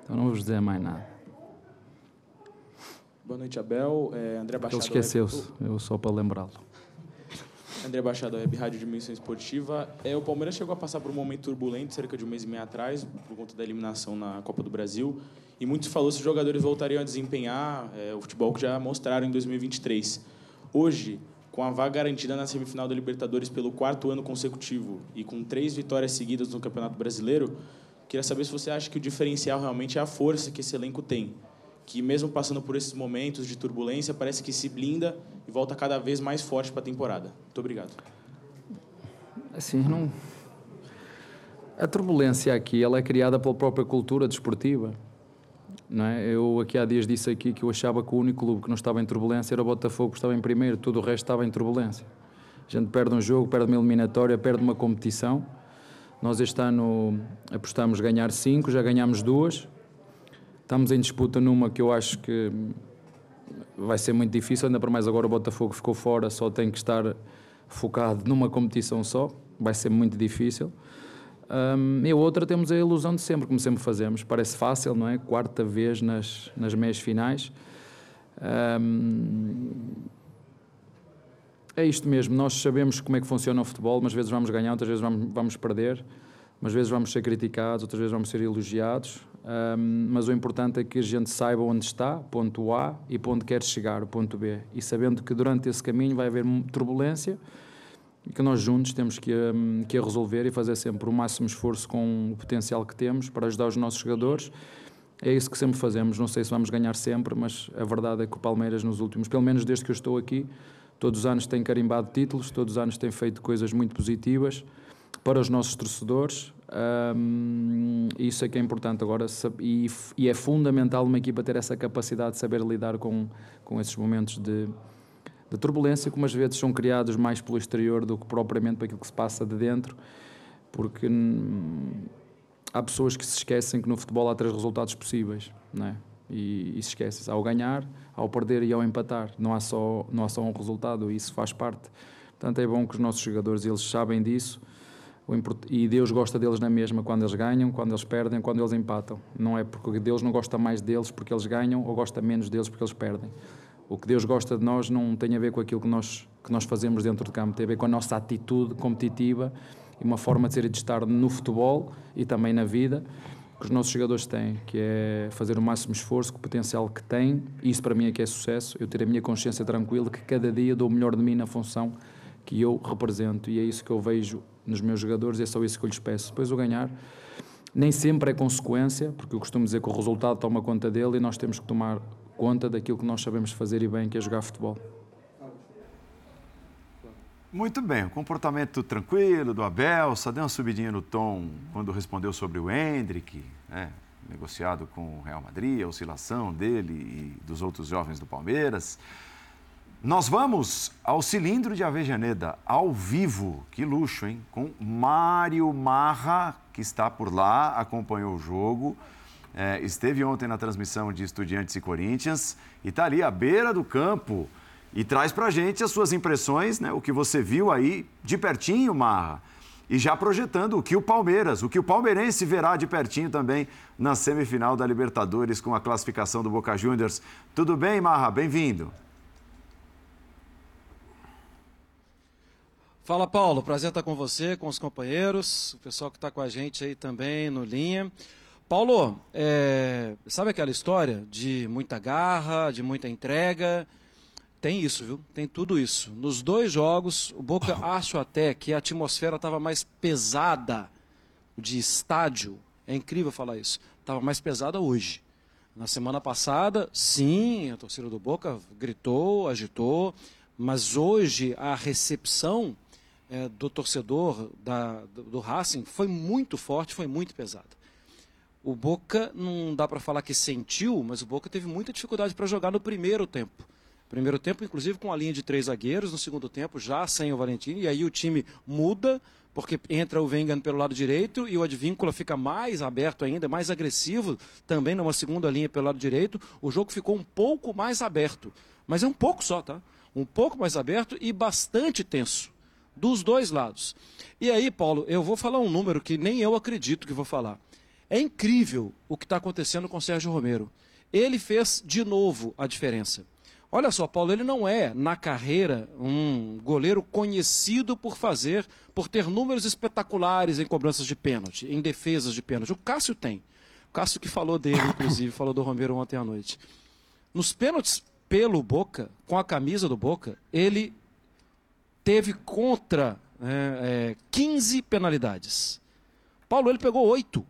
Então não vou vos dizer mais nada. Boa noite, Abel. É, André Baixado. Ele esqueceu-se, eu só para lembrá-lo. André Baixado, Web Rádio Dimensão Esportiva. É, o Palmeiras chegou a passar por um momento turbulento cerca de um mês e meio atrás, por conta da eliminação na Copa do Brasil. E muito falou se os jogadores voltariam a desempenhar é, o futebol que já mostraram em 2023. Hoje, com a vaga garantida na semifinal da Libertadores pelo quarto ano consecutivo e com três vitórias seguidas no Campeonato Brasileiro, queria saber se você acha que o diferencial realmente é a força que esse elenco tem, que mesmo passando por esses momentos de turbulência, parece que se blinda e volta cada vez mais forte para a temporada. Muito obrigado. Assim, não... A turbulência aqui ela é criada pela própria cultura desportiva. Não é? Eu aqui há dias disse aqui que eu achava que o único clube que não estava em turbulência era o Botafogo, que estava em primeiro, tudo o resto estava em turbulência. A gente perde um jogo, perde uma eliminatória, perde uma competição. Nós este ano apostamos ganhar cinco, já ganhamos duas. Estamos em disputa numa que eu acho que vai ser muito difícil, ainda para mais agora o Botafogo ficou fora, só tem que estar focado numa competição só, vai ser muito difícil. Um, e a outra temos a ilusão de sempre, como sempre fazemos. Parece fácil, não é? Quarta vez nas, nas meias finais. Um, é isto mesmo, nós sabemos como é que funciona o futebol, mas vezes vamos ganhar, outras vezes vamos, vamos perder, umas vezes vamos ser criticados, outras vezes vamos ser elogiados, um, mas o importante é que a gente saiba onde está, ponto A, e para onde quer chegar, ponto B. E sabendo que durante esse caminho vai haver turbulência, e que nós juntos temos que, um, que a resolver e fazer sempre o máximo esforço com o potencial que temos para ajudar os nossos jogadores. É isso que sempre fazemos. Não sei se vamos ganhar sempre, mas a verdade é que o Palmeiras, nos últimos, pelo menos desde que eu estou aqui, todos os anos tem carimbado títulos, todos os anos tem feito coisas muito positivas para os nossos torcedores. Um, isso é que é importante agora e, e, é fundamental uma equipa ter essa capacidade de saber lidar com, com esses momentos de, de turbulência, que umas vezes são criados mais pelo exterior do que propriamente para aquilo que se passa de dentro, porque há pessoas que se esquecem que no futebol há três resultados possíveis, não é? E, e se esquecem, ao ganhar, ao perder e ao empatar, não há só, não há só um resultado, isso faz parte. Portanto, é bom que os nossos jogadores, eles sabem disso, e Deus gosta deles na mesma quando eles ganham, quando eles perdem, quando eles empatam. Não é porque Deus não gosta mais deles porque eles ganham ou gosta menos deles porque eles perdem. O que Deus gosta de nós não tem a ver com aquilo que nós, que nós fazemos dentro de campo, tem a ver com a nossa atitude competitiva e uma forma de ser e de estar no futebol e também na vida que os nossos jogadores têm, que é fazer o máximo esforço com o potencial que têm. Isso para mim é que é sucesso. Eu ter a minha consciência tranquila que cada dia dou o melhor de mim na função que eu represento e é isso que eu vejo nos meus jogadores e é só isso que eu lhes peço. Depois o ganhar nem sempre é consequência, porque eu costumo dizer que o resultado toma conta dele e nós temos que tomar conta daquilo que nós sabemos fazer e bem, que é jogar futebol. Muito bem, o comportamento tranquilo do Abel, só deu uma subidinha no tom quando respondeu sobre o Hendrick, né, negociado com o Real Madrid, a oscilação dele e dos outros jovens do Palmeiras. Nós vamos ao cilindro de Avejaneda, ao vivo. Que luxo, hein? Com Mário Marra, que está por lá, acompanhou o jogo. É, esteve ontem na transmissão de Estudiantes e Corinthians e está ali à beira do campo e traz para gente as suas impressões, né, o que você viu aí de pertinho, Marra, e já projetando o que o Palmeiras, o que o palmeirense verá de pertinho também na semifinal da Libertadores com a classificação do Boca Juniors. Tudo bem, Marra? Bem-vindo. Fala, Paulo. Prazer estar com você, com os companheiros, o pessoal que está com a gente aí também no Linha. Paulo, é, sabe aquela história de muita garra, de muita entrega? Tem isso, viu? Tem tudo isso. Nos dois jogos, o Boca acho até que a atmosfera estava mais pesada de estádio. É incrível falar isso. Estava mais pesada hoje. Na semana passada, sim, a torcida do Boca gritou, agitou, mas hoje a recepção é, do torcedor da, do, Racing foi muito forte, foi muito pesada. O Boca não dá para falar que sentiu, mas o Boca teve muita dificuldade para jogar no primeiro tempo. Primeiro tempo, inclusive, com a linha de três zagueiros, no segundo tempo, já sem o Valentino, e aí o time muda, porque entra o Vengan pelo lado direito e o Advíncula fica mais aberto ainda, mais agressivo, também numa segunda linha pelo lado direito. O jogo ficou um pouco mais aberto, mas é um pouco só, tá? Um pouco mais aberto e bastante tenso dos dois lados. E aí, Paulo, eu vou falar um número que nem eu acredito que vou falar. É incrível o que está acontecendo com o Sérgio Romero. Ele fez de novo a diferença. Olha só, Paulo, ele não é, na carreira, um goleiro conhecido por fazer, por ter números espetaculares em cobranças de pênalti, em defesas de pênalti. O Cássio tem. O Cássio que falou dele, inclusive, falou do Romero ontem à noite. Nos pênaltis pelo Boca, com a camisa do Boca, ele teve contra é, é, 15 penalidades. Paulo, ele pegou 8.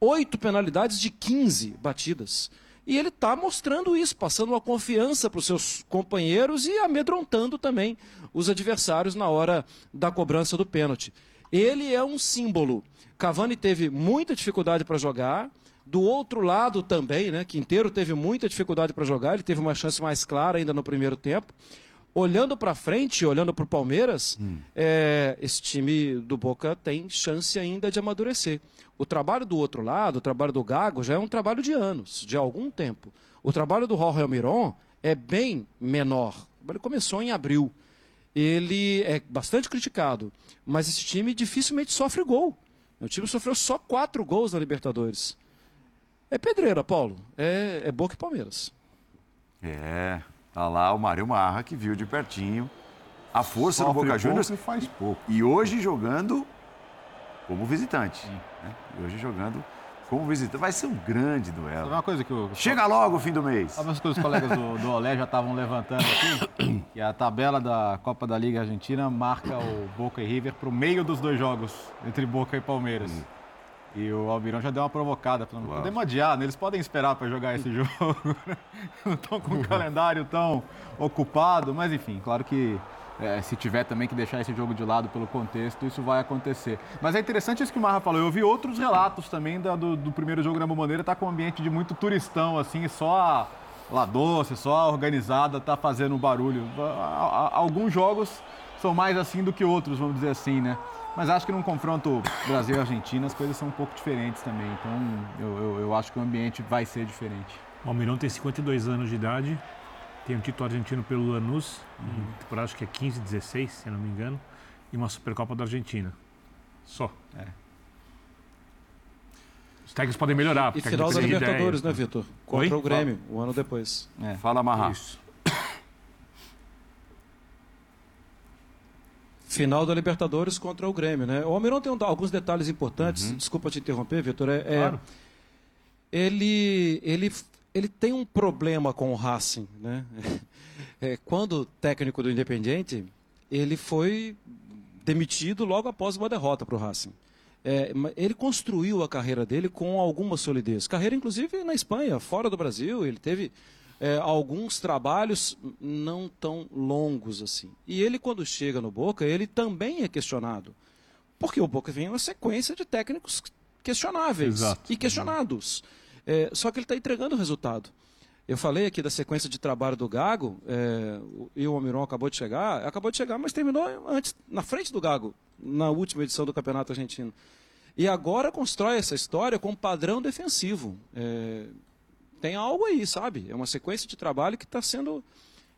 8 penalidades de 15 batidas. E ele está mostrando isso, passando uma confiança para os seus companheiros e amedrontando também os adversários na hora da cobrança do pênalti. Ele é um símbolo. Cavani teve muita dificuldade para jogar. Do outro lado também, né? Quinteiro teve muita dificuldade para jogar. Ele teve uma chance mais clara ainda no primeiro tempo olhando para frente, olhando para o Palmeiras, hum. é, esse time do Boca tem chance ainda de amadurecer. O trabalho do outro lado, o trabalho do Gago, já é um trabalho de anos, de algum tempo. O trabalho do Jorge Almiron é bem menor. Ele começou em abril. Ele é bastante criticado, mas esse time dificilmente sofre gol. O time sofreu só quatro gols na Libertadores. É pedreira, Paulo. É, é Boca e Palmeiras. É, Tá lá o Mário Marra, que viu de pertinho a força Sofre do Boca Juniors. Faz pouco. E hoje jogando como visitante. Né? E hoje jogando como visitante. Vai ser um grande duelo. Uma coisa que eu... Chega logo o fim do mês. Algumas coisas que os colegas do, do Olé já estavam levantando aqui, que a tabela da Copa da Liga Argentina marca o Boca e River para o meio dos dois jogos, entre Boca e Palmeiras. Hum. E o Almirão já deu uma provocada, falando, podemos adiar, né? eles podem esperar para jogar esse jogo. Não estão com um calendário tão ocupado, mas enfim, claro que é, se tiver também que deixar esse jogo de lado pelo contexto, isso vai acontecer. Mas é interessante isso que o Marra falou. Eu ouvi outros relatos também da, do, do, primeiro jogo na Bomboneira, tá com um ambiente de muito turistão, assim, só a La Doce, só a organizada tá fazendo barulho. Alguns jogos são mais assim do que outros, vamos dizer assim, né? Mas acho que num confronto Brasil e Argentina as coisas são um pouco diferentes também. Então eu, eu, eu acho que o ambiente vai ser diferente. O Almirão tem 52 anos de idade, tem um título argentino pelo Lanús, uhum. temporada acho que é 15, 16, se não me engano, e uma Supercopa da Argentina. Só. É. Os técnicos podem melhorar. E final da Libertadores, ideia. né, Vitor? Contra Oi? o Grêmio, um ano depois. É. Fala, Marra. Isso. Final da Libertadores contra o Grêmio, né? O Almirão tem um, alguns detalhes importantes. Uhum. Desculpa te interromper, Vitor. É, é, claro. ele, ele, ele tem um problema com o Racing, né? É, quando técnico do Independiente, ele foi demitido logo após uma derrota para o Racing. É, ele construiu a carreira dele com alguma solidez. Carreira, inclusive, na Espanha, fora do Brasil. Ele teve é, alguns trabalhos não tão longos assim. E ele, quando chega no Boca, ele também é questionado. Porque o Boca vem uma sequência de técnicos questionáveis Exato. e questionados. É, só que ele está entregando o resultado. Eu falei aqui da sequência de trabalho do Gago, é, e o Almiron acabou de chegar, acabou de chegar, mas terminou antes, na frente do Gago, na última edição do Campeonato Argentino. E agora constrói essa história com um padrão defensivo. É, tem algo aí, sabe? É uma sequência de trabalho que está sendo.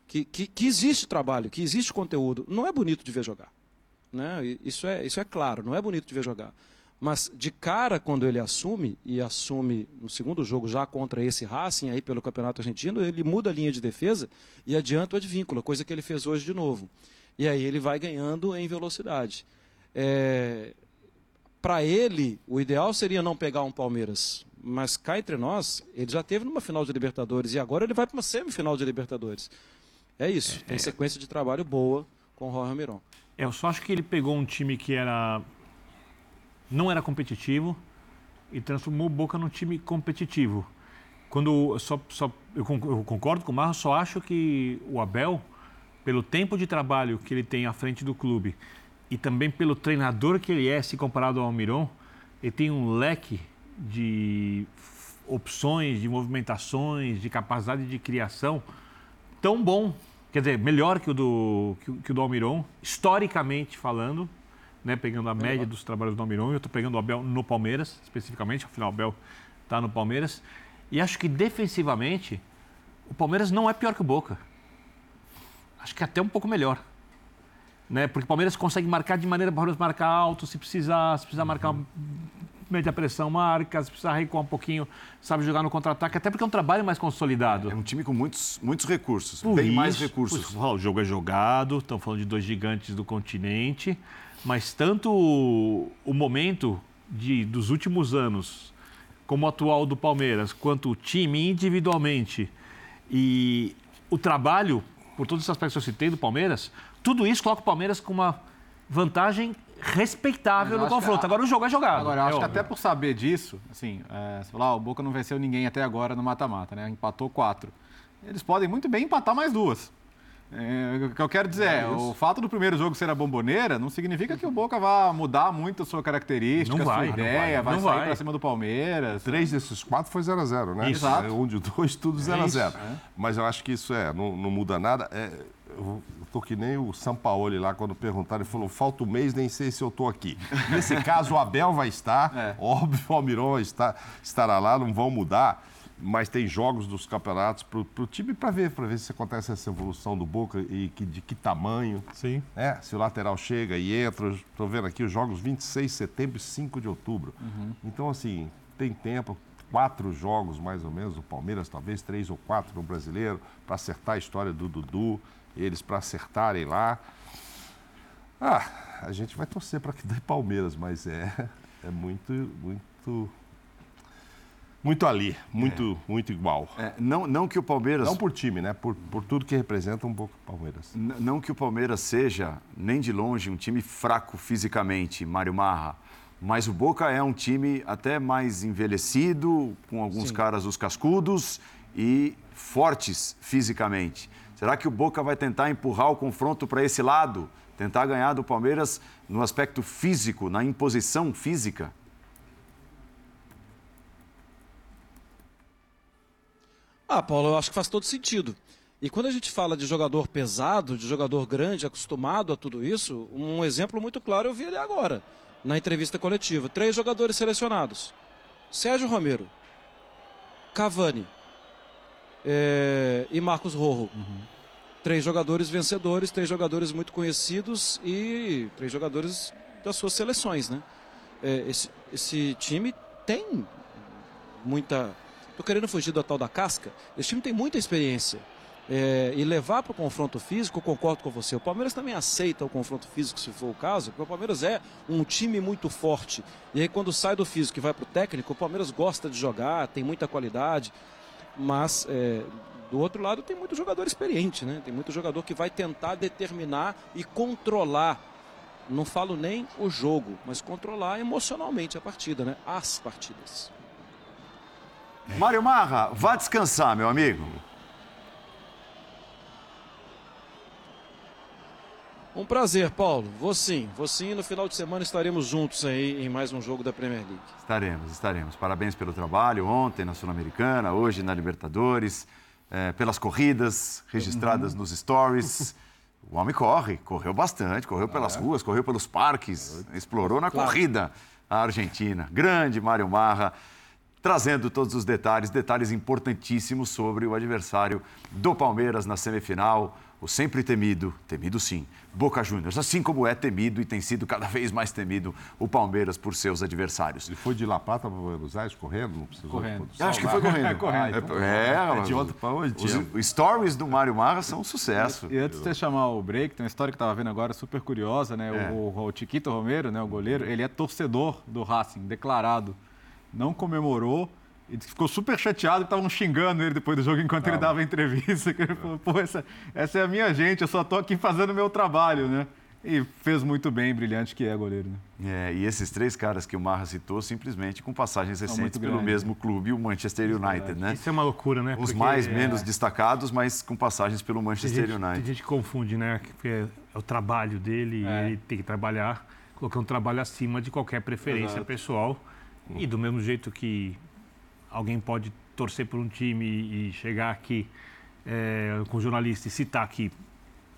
Que, que, que, existe trabalho, que existe conteúdo. Não é bonito de ver jogar. Né? Isso, é, isso é claro, não é bonito de ver jogar. Mas de cara, quando ele assume, e assume no segundo jogo já contra esse Racing aí pelo Campeonato Argentino, ele muda a linha de defesa e adianta o advíncula, coisa que ele fez hoje de novo. E aí ele vai ganhando em velocidade. É... Para ele, o ideal seria não pegar um Palmeiras mas cá entre nós, ele já teve numa final de Libertadores e agora ele vai para uma semifinal de Libertadores. É isso, é, tem é. sequência de trabalho boa com o Jorge Miron. É, eu só acho que ele pegou um time que era não era competitivo e transformou o Boca num time competitivo. Quando só, só eu concordo com o Marcos, só acho que o Abel, pelo tempo de trabalho que ele tem à frente do clube e também pelo treinador que ele é, se comparado ao Almiron, ele tem um leque de opções, de movimentações, de capacidade de criação tão bom, quer dizer, melhor que o do, que, que o do Almiron, historicamente falando, né, pegando a média dos trabalhos do Almiron, eu estou pegando o Abel no Palmeiras, especificamente, afinal o Abel está no Palmeiras, e acho que defensivamente o Palmeiras não é pior que o Boca. Acho que é até um pouco melhor. Né? Porque o Palmeiras consegue marcar de maneira para marcar alto, se precisar, se precisar marcar mede a pressão, marca, se precisar recuar um pouquinho, sabe jogar no contra-ataque, até porque é um trabalho mais consolidado. É um time com muitos, muitos recursos, Por bem isso, mais recursos. o jogo é jogado, estamos falando de dois gigantes do continente, mas tanto o, o momento de, dos últimos anos, como o atual do Palmeiras, quanto o time individualmente e o trabalho, por todos os aspectos que eu citei do Palmeiras, tudo isso coloca o Palmeiras com uma vantagem respeitável no confronto. Agora o jogo é jogado. Agora, eu acho é que até por saber disso, assim, é, você ah, o Boca não venceu ninguém até agora no mata-mata, né? Empatou quatro. Eles podem muito bem empatar mais duas. É, o que eu quero dizer é, o fato do primeiro jogo ser a bomboneira não significa que o Boca vá mudar muito a sua característica, não vai, a sua ideia, vai, vai sair para cima do Palmeiras. Três desses quatro foi 0x0, né? Exato. É, um de dois, tudo 0x0. É Mas eu acho que isso é, não, não muda nada. É, eu tô que nem o Sampaoli lá, quando perguntaram, ele falou, falta um mês, nem sei se eu tô aqui. Nesse caso, o Abel vai estar, é. óbvio, o Almiron está, estará lá, não vão mudar, mas tem jogos dos campeonatos para o time para ver, para ver se acontece essa evolução do Boca e que, de que tamanho. Sim. Né? Se o lateral chega e entra, estou vendo aqui os jogos 26 de setembro e 5 de outubro. Uhum. Então, assim, tem tempo, quatro jogos mais ou menos, o Palmeiras talvez três ou quatro no Brasileiro, para acertar a história do Dudu eles para acertarem lá. Ah, a gente vai torcer para que dê Palmeiras, mas é, é muito, muito muito ali, muito, é. muito igual. É, não, não que o Palmeiras. Não por time, né? Por, por tudo que representa um pouco o Palmeiras. N não que o Palmeiras seja, nem de longe, um time fraco fisicamente, Mário Marra. Mas o Boca é um time até mais envelhecido, com alguns Sim. caras os cascudos e fortes fisicamente. Será que o Boca vai tentar empurrar o confronto para esse lado? Tentar ganhar do Palmeiras no aspecto físico, na imposição física? Ah, Paulo, eu acho que faz todo sentido. E quando a gente fala de jogador pesado, de jogador grande, acostumado a tudo isso, um exemplo muito claro eu vi ele agora, na entrevista coletiva. Três jogadores selecionados: Sérgio Romero, Cavani é, e Marcos Rojo. Uhum. Três jogadores vencedores, três jogadores muito conhecidos e três jogadores das suas seleções, né? É, esse, esse time tem muita Estou querendo fugir da tal da casca. Esse time tem muita experiência. É, e levar para o confronto físico, concordo com você. O Palmeiras também aceita o confronto físico, se for o caso, porque o Palmeiras é um time muito forte. E aí, quando sai do físico e vai para o técnico, o Palmeiras gosta de jogar, tem muita qualidade. Mas, é, do outro lado, tem muito jogador experiente, né? Tem muito jogador que vai tentar determinar e controlar. Não falo nem o jogo, mas controlar emocionalmente a partida, né? As partidas. Mário Marra, vá descansar, meu amigo. Um prazer, Paulo. Vou sim, vou sim. No final de semana estaremos juntos aí em mais um jogo da Premier League. Estaremos, estaremos. Parabéns pelo trabalho ontem na Sul-Americana, hoje na Libertadores, é, pelas corridas registradas uhum. nos stories. O homem corre, correu bastante, correu pelas é. ruas, correu pelos parques, explorou na claro. corrida a Argentina. Grande Mário Marra trazendo todos os detalhes, detalhes importantíssimos sobre o adversário do Palmeiras na semifinal, o sempre temido, temido sim, Boca Juniors, assim como é temido e tem sido cada vez mais temido o Palmeiras por seus adversários. Ele foi de La Plata para Buenos Aires correndo? Não precisou correndo. Acho que foi correndo. É, correndo. Ah, então, é, é, de ontem para hoje. Os, stories do Mário Marra são um sucesso. E, e antes de você chamar o break, tem uma história que eu estava vendo agora super curiosa, né? É. O, o, o Chiquito Romero, né, o goleiro, ele é torcedor do Racing, declarado. Não comemorou, ele ficou super chateado e estavam xingando ele depois do jogo enquanto ele dava a entrevista. ele falou, pô, essa, essa é a minha gente, eu só estou aqui fazendo o meu trabalho, né? E fez muito bem, brilhante que é goleiro. Né? É, e esses três caras que o Marra citou, simplesmente com passagens recentes pelo grande. mesmo clube, o Manchester United, né? Isso é uma loucura, né? Os Porque, mais é... menos destacados, mas com passagens pelo Manchester tem gente, United. Tem gente que confunde, né? Porque é o trabalho dele, é. ele tem que trabalhar, colocar um trabalho acima de qualquer preferência Exato. pessoal. E do mesmo jeito que alguém pode torcer por um time e chegar aqui é, com jornalista e citar aqui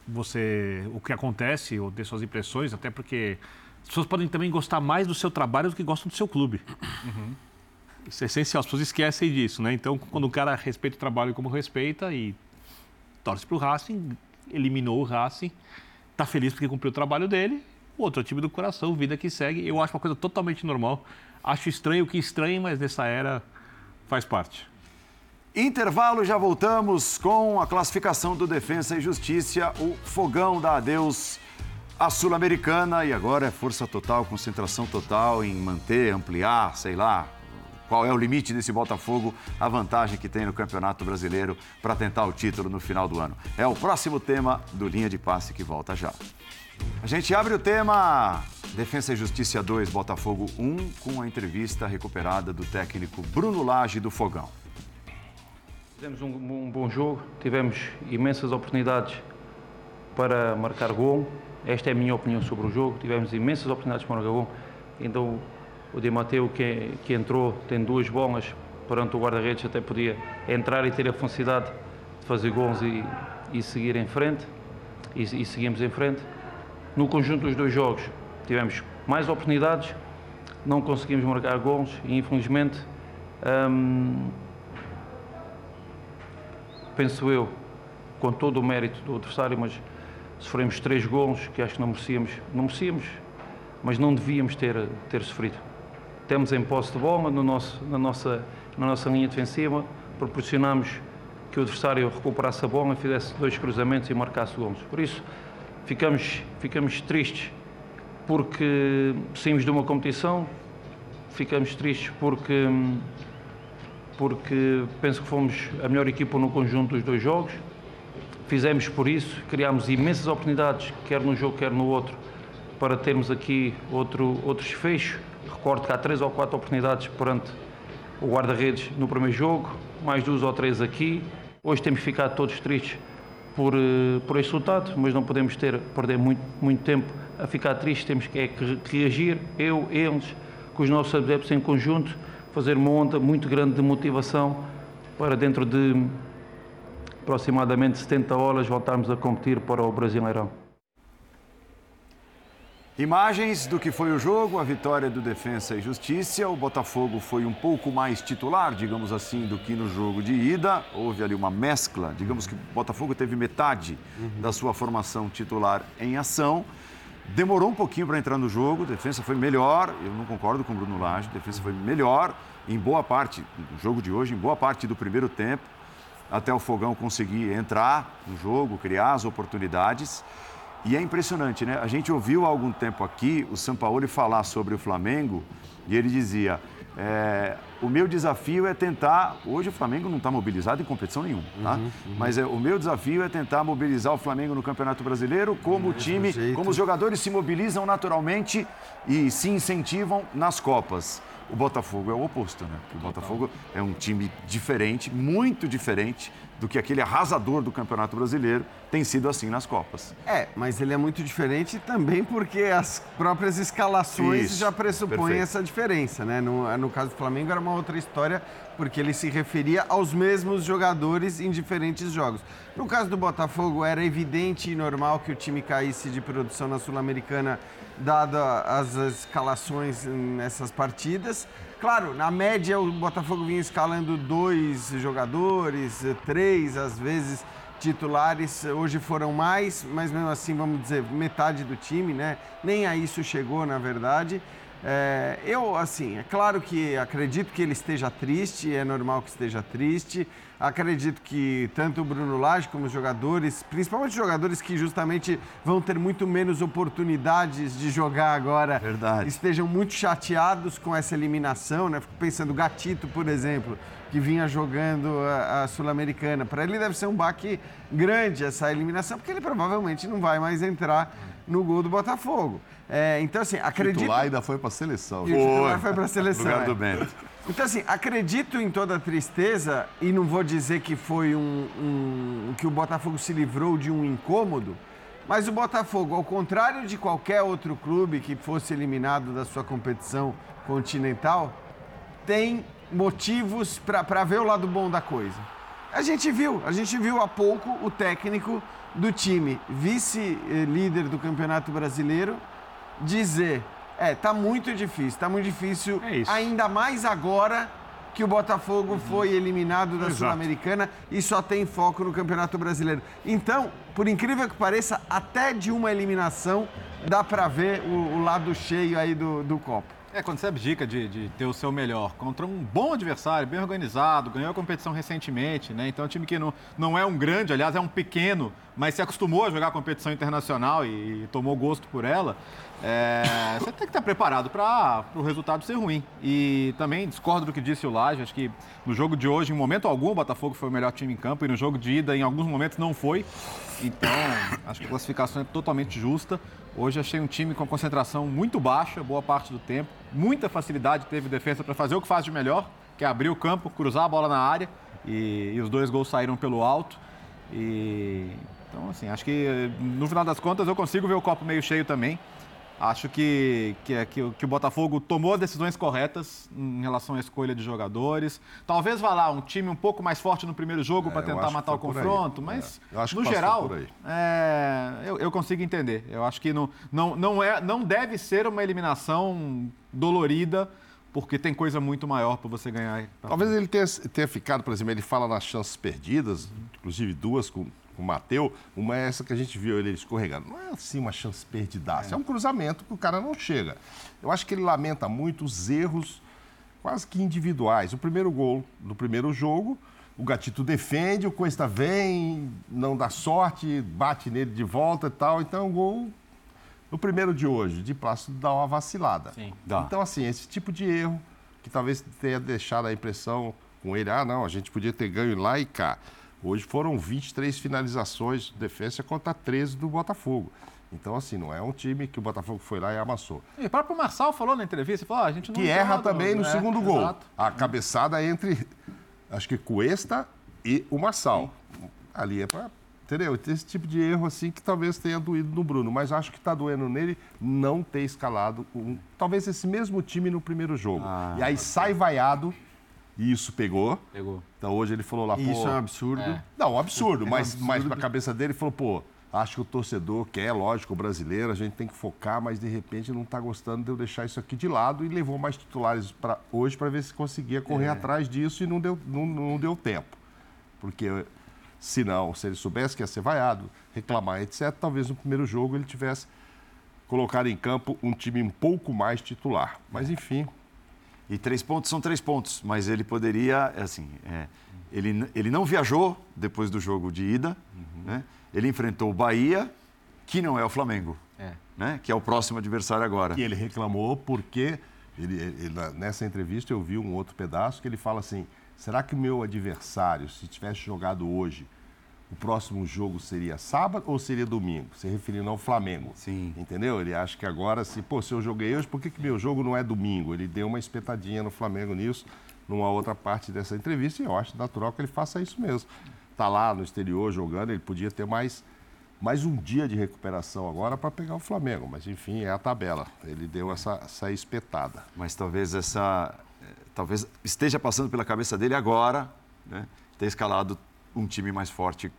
você o que acontece ou ter suas impressões, até porque as pessoas podem também gostar mais do seu trabalho do que gostam do seu clube. Uhum. Isso é essencial, as pessoas esquecem disso, né? Então, quando o cara respeita o trabalho como respeita e torce para o Racing, eliminou o Racing, está feliz porque cumpriu o trabalho dele, o outro é o time do coração, vida que segue. Eu acho uma coisa totalmente normal. Acho estranho que estranho, mas nessa era faz parte. Intervalo, já voltamos com a classificação do Defensa e Justiça. O Fogão dá adeus à Sul-Americana e agora é força total, concentração total em manter, ampliar, sei lá, qual é o limite desse Botafogo, a vantagem que tem no Campeonato Brasileiro para tentar o título no final do ano. É o próximo tema do Linha de Passe que volta já. A gente abre o tema Defesa e Justiça 2, Botafogo 1, com a entrevista recuperada do técnico Bruno Lage do Fogão. Fizemos um, um, bom jogo, tivemos imensas oportunidades para marcar gol. Esta é a minha opinião sobre o jogo. Tivemos imensas oportunidades para marcar gol. Então, o Di Matteo que, que entrou tem duas bolas perante o guarda-redes, até podia entrar e ter a felicidade de fazer gols e, e seguir em frente. E, e seguimos em frente. No conjunto dos dois jogos, tivemos mais oportunidades, não conseguimos marcar gols e infelizmente hum, penso eu, com todo o mérito do adversário, mas sofremos três gols que acho que não merecíamos, não merecíamos, mas não devíamos ter, ter sofrido. Temos em posse de bola no nosso, na, nossa, na nossa linha defensiva, proporcionamos que o adversário recuperasse a bola, fizesse dois cruzamentos e marcasse gols. Por isso, ficamos, ficamos tristes porque saímos de uma competição, ficamos tristes porque porque penso que fomos a melhor equipa no conjunto dos dois jogos. Fizemos por isso, criámos imensas oportunidades, quer num jogo, quer no outro, para termos aqui outro, outro desfecho. Recordo que há três ou quatro oportunidades perante o guarda-redes no primeiro jogo, mais duas ou três aqui. Hoje temos ficado todos tristes por, eh, por este resultado, mas não podemos ter, perder muito, muito tempo a ficar tristes, temos que, é, que reagir, eu, eles, com os nossos adeptos em conjunto, fazer uma onda muito grande de motivação para dentro de aproximadamente 70 horas voltarmos a competir para o Brasileirão. Imagens do que foi o jogo, a vitória do Defensa e Justiça. O Botafogo foi um pouco mais titular, digamos assim, do que no jogo de ida. Houve ali uma mescla, digamos que o Botafogo teve metade uhum. da sua formação titular em ação. Demorou um pouquinho para entrar no jogo, a defesa foi melhor. Eu não concordo com o Bruno Lage, a defesa foi melhor em boa parte, no jogo de hoje, em boa parte do primeiro tempo, até o Fogão conseguir entrar no jogo, criar as oportunidades. E é impressionante, né? A gente ouviu há algum tempo aqui o Sampaoli falar sobre o Flamengo e ele dizia: é, o meu desafio é tentar. Hoje o Flamengo não está mobilizado em competição nenhuma, tá? Uhum, uhum. Mas é, o meu desafio é tentar mobilizar o Flamengo no Campeonato Brasileiro, como o time, jeito. como os jogadores se mobilizam naturalmente e se incentivam nas Copas. O Botafogo é o oposto, né? O Botafogo é um time diferente, muito diferente do que aquele arrasador do Campeonato Brasileiro tem sido assim nas Copas. É, mas ele é muito diferente também porque as próprias escalações Isso, já pressupõem perfeito. essa diferença, né? No, no caso do Flamengo era uma outra história porque ele se referia aos mesmos jogadores em diferentes jogos. No caso do Botafogo era evidente e normal que o time caísse de produção na Sul-Americana dado as escalações nessas partidas. Claro, na média o Botafogo vinha escalando dois jogadores, três às vezes titulares, hoje foram mais, mas mesmo assim, vamos dizer, metade do time, né? Nem a isso chegou, na verdade. É, eu, assim, é claro que acredito que ele esteja triste, é normal que esteja triste. Acredito que tanto o Bruno Lage como os jogadores, principalmente os jogadores que justamente vão ter muito menos oportunidades de jogar agora, Verdade. estejam muito chateados com essa eliminação, né? Fico pensando, o Gatito, por exemplo, que vinha jogando a, a Sul-Americana. Para ele deve ser um baque grande essa eliminação, porque ele provavelmente não vai mais entrar no gol do Botafogo. É, então, assim, acredito. O titular ainda foi para a seleção. E o titular foi para a seleção. Lugar do é. Bento. Então, assim, acredito em toda a tristeza e não vou dizer que foi um, um, que o Botafogo se livrou de um incômodo, mas o Botafogo, ao contrário de qualquer outro clube que fosse eliminado da sua competição continental, tem motivos para ver o lado bom da coisa. A gente viu, a gente viu há pouco o técnico do time, vice-líder do Campeonato Brasileiro, dizer: é, tá muito difícil, tá muito difícil, é ainda mais agora que o Botafogo uhum. foi eliminado da Sul-Americana e só tem foco no Campeonato Brasileiro. Então, por incrível que pareça, até de uma eliminação dá para ver o, o, lado cheio aí do, do copo. É, quando você abdica de, de ter o seu melhor contra um bom adversário, bem organizado, ganhou a competição recentemente, né? Então é um time que não, não é um grande, aliás, é um pequeno, mas se acostumou a jogar a competição internacional e, e tomou gosto por ela. É, você tem que estar preparado para o resultado ser ruim. E também discordo do que disse o Laje, acho que no jogo de hoje, em momento algum, o Botafogo foi o melhor time em campo e no jogo de ida, em alguns momentos, não foi. Então, acho que a classificação é totalmente justa. Hoje achei um time com concentração muito baixa, boa parte do tempo. Muita facilidade teve defesa para fazer o que faz de melhor, que é abrir o campo, cruzar a bola na área. E, e os dois gols saíram pelo alto. E, então, assim, acho que no final das contas eu consigo ver o copo meio cheio também. Acho que, que, é, que, que, o Botafogo tomou as decisões corretas em relação à escolha de jogadores. Talvez vá lá um time um pouco mais forte no primeiro jogo é, para tentar matar o confronto, mas é. no geral é, eu, eu, consigo entender. Eu acho que não, não, não, é, não deve ser uma eliminação dolorida porque tem coisa muito maior para você ganhar. Talvez ele tenha, tenha ficado, por exemplo, ele fala nas chances perdidas, inclusive duas com o Mateu, uma é essa que a gente viu ele escorregando. Não é assim uma chance perdidaça, é. é um cruzamento que o cara não chega. Eu acho que ele lamenta muito os erros quase que individuais. O primeiro gol do primeiro jogo, o Gatito defende, o Cuesta vem, não dá sorte, bate nele de volta e tal. Então é um gol no primeiro de hoje, de Plácido dá uma vacilada. Sim, dá. Então, assim, esse tipo de erro que talvez tenha deixado a impressão com ele, ah, não, a gente podia ter ganho lá e cá. Hoje foram 23 finalizações de defesa contra 13 do Botafogo. Então, assim, não é um time que o Botafogo foi lá e amassou. E o próprio Marçal falou na entrevista, falou, ah, a gente não Que erra joga, também no né? segundo gol. Exato. A cabeçada entre, acho que Cuesta e o Marçal. Ali é para. Entendeu? Esse tipo de erro assim que talvez tenha doído no Bruno, mas acho que está doendo nele não ter escalado um, talvez esse mesmo time no primeiro jogo. Ah, e aí sai vaiado e isso pegou. Pegou. Então hoje ele falou lá, pô. Isso é um absurdo. É. Não, um absurdo, É um mas, absurdo. mas na cabeça dele ele falou, pô, acho que o torcedor quer, lógico, o brasileiro, a gente tem que focar, mas de repente não está gostando de eu deixar isso aqui de lado e levou mais titulares para hoje para ver se conseguia correr É. atrás disso e não deu, não, não deu tempo. Porque se não, se ele soubesse que ia ser vaiado, reclamar, etc., talvez no primeiro jogo ele tivesse colocado em campo um time um pouco mais titular. Mas enfim, E três pontos são três pontos, mas ele poderia, assim, é, ele, ele não viajou depois do jogo de ida, né? Ele enfrentou o Bahia, que não é o Flamengo, É. né? Que é o próximo adversário agora. E ele reclamou porque, ele, ele- nessa entrevista eu vi um outro pedaço que ele fala assim, será que o meu adversário, se tivesse jogado hoje, o próximo jogo seria sábado ou seria domingo? Se referindo ao Flamengo. Sim. Entendeu? Ele acha que agora, se, pô, se eu joguei hoje, por que, que meu jogo não é domingo? Ele deu uma espetadinha no Flamengo nisso, numa outra parte dessa entrevista, e eu acho natural que ele faça isso mesmo. Tá lá no exterior jogando, ele podia ter mais, mais um dia de recuperação agora para pegar o Flamengo. Mas, enfim, é a tabela. Ele deu essa, essa espetada. Mas talvez essa. eh, Talvez esteja passando pela cabeça dele agora, né? Ter escalado um time mais forte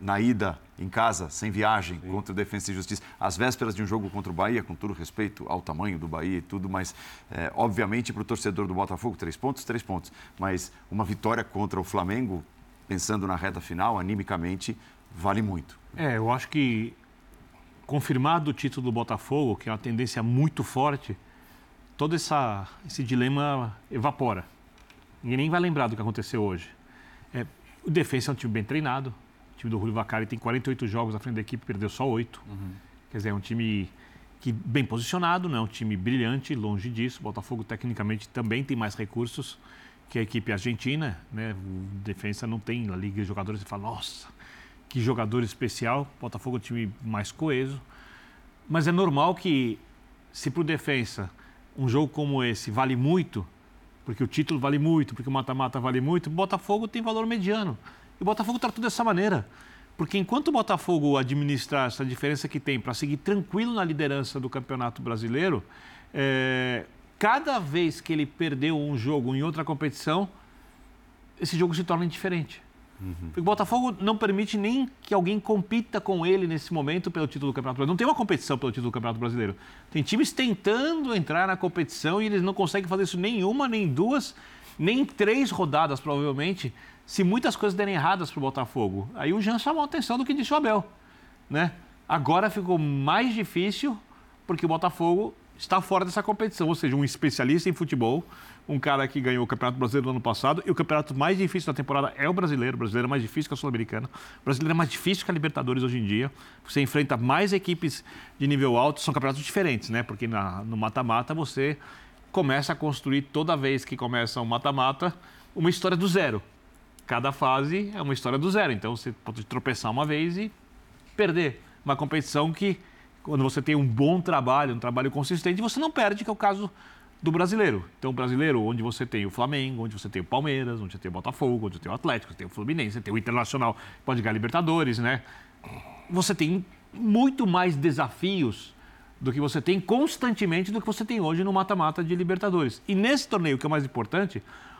na ida, em casa, sem viagem, contra o Defensa e Justiça. Às vésperas de um jogo contra o Bahia, com todo respeito ao tamanho do Bahia e tudo, mas, eh, obviamente, para o torcedor do Botafogo, três pontos, três pontos. Mas uma vitória contra o Flamengo, pensando na reta final, animicamente, vale muito. É, eu acho que confirmado o título do Botafogo, que é uma tendência muito forte, todo essa, esse dilema evapora. Ninguém nem vai lembrar do que aconteceu hoje. É, o Defensa é um time bem treinado. O time do Julio Vacari tem 48 jogos à frente da equipe, perdeu só 8. Quer dizer, é um time que bem posicionado, não é um time brilhante, longe disso. O Botafogo, tecnicamente, também tem mais recursos que a equipe argentina. Né? O Defensa não tem na liga de jogadores e fala, nossa, que jogador especial. O Botafogo é um time mais coeso. Mas é normal que, se para o Defensa um jogo como esse vale muito, porque o título vale muito, porque o mata-mata vale muito, o Botafogo tem valor mediano. E o Botafogo tratou dessa maneira. Porque enquanto o Botafogo administrar essa diferença que tem para seguir tranquilo na liderança do Campeonato Brasileiro, é, cada vez que ele perdeu um jogo em outra competição, esse jogo se torna indiferente. Porque o Botafogo não permite nem que alguém compita com ele nesse momento pelo título do Campeonato Brasileiro. Não tem uma competição pelo título do Campeonato Brasileiro. Tem times tentando entrar na competição e eles não conseguem fazer isso nem uma, nem duas, nem três rodadas, provavelmente, se muitas coisas derem erradas para o Botafogo. Aí o Jean chamou a atenção do que disse o Abel. Né? Agora ficou mais difícil porque o Botafogo está fora dessa competição, ou seja, um especialista em futebol, um cara que ganhou o Campeonato Brasileiro no ano passado, e o campeonato mais difícil da temporada é o brasileiro. O brasileiro é mais difícil que a Sul-Americana. O brasileiro é mais difícil que a Libertadores hoje em dia. Você enfrenta mais equipes de nível alto, são campeonatos diferentes, né? Porque na- no mata-mata você começa a construir toda vez que começa um mata-mata uma história do zero. Cada fase é uma história do zero. Então você pode tropeçar uma vez e perder. Uma competição que, quando você tem um bom trabalho, um trabalho consistente, você não perde, que é o caso do brasileiro. Então, o brasileiro, onde você tem o Flamengo, onde você tem o Palmeiras, onde você tem o Botafogo, onde você tem o Atlético, você tem o Fluminense, você tem o Internacional, pode ganhar Libertadores, né? Você tem muito mais desafios do que você tem constantemente do que você tem hoje no mata-mata de Libertadores. E nesse torneio, que é o mais importante,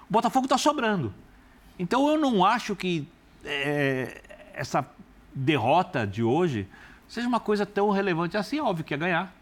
o Botafogo está sobrando. Então eu não acho que é, essa derrota de hoje seja uma coisa tão relevante assim. É óbvio que é ganhar.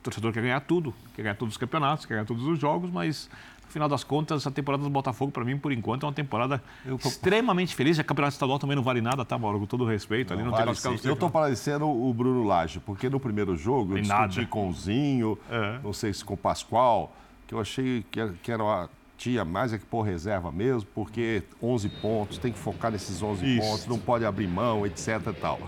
O torcedor quer ganhar tudo, quer ganhar todos os campeonatos, quer ganhar todos os jogos, mas no final das contas, essa temporada do Botafogo, para mim, por enquanto, é uma temporada extremamente feliz. A campeonato estadual também não vale nada, tá, Mauro? Com todo respeito. Ali não, Vale tem Eu estou parecendo o Bruno Lage, porque no primeiro jogo eu discuti nada. com o Zinho, não sei se com o Pascoal, que eu achei que era, que era uma, tinha mais é que pôr reserva mesmo, porque 11 pontos, tem que focar nesses 11 Isso. pontos, não pode abrir mão, etc e tal.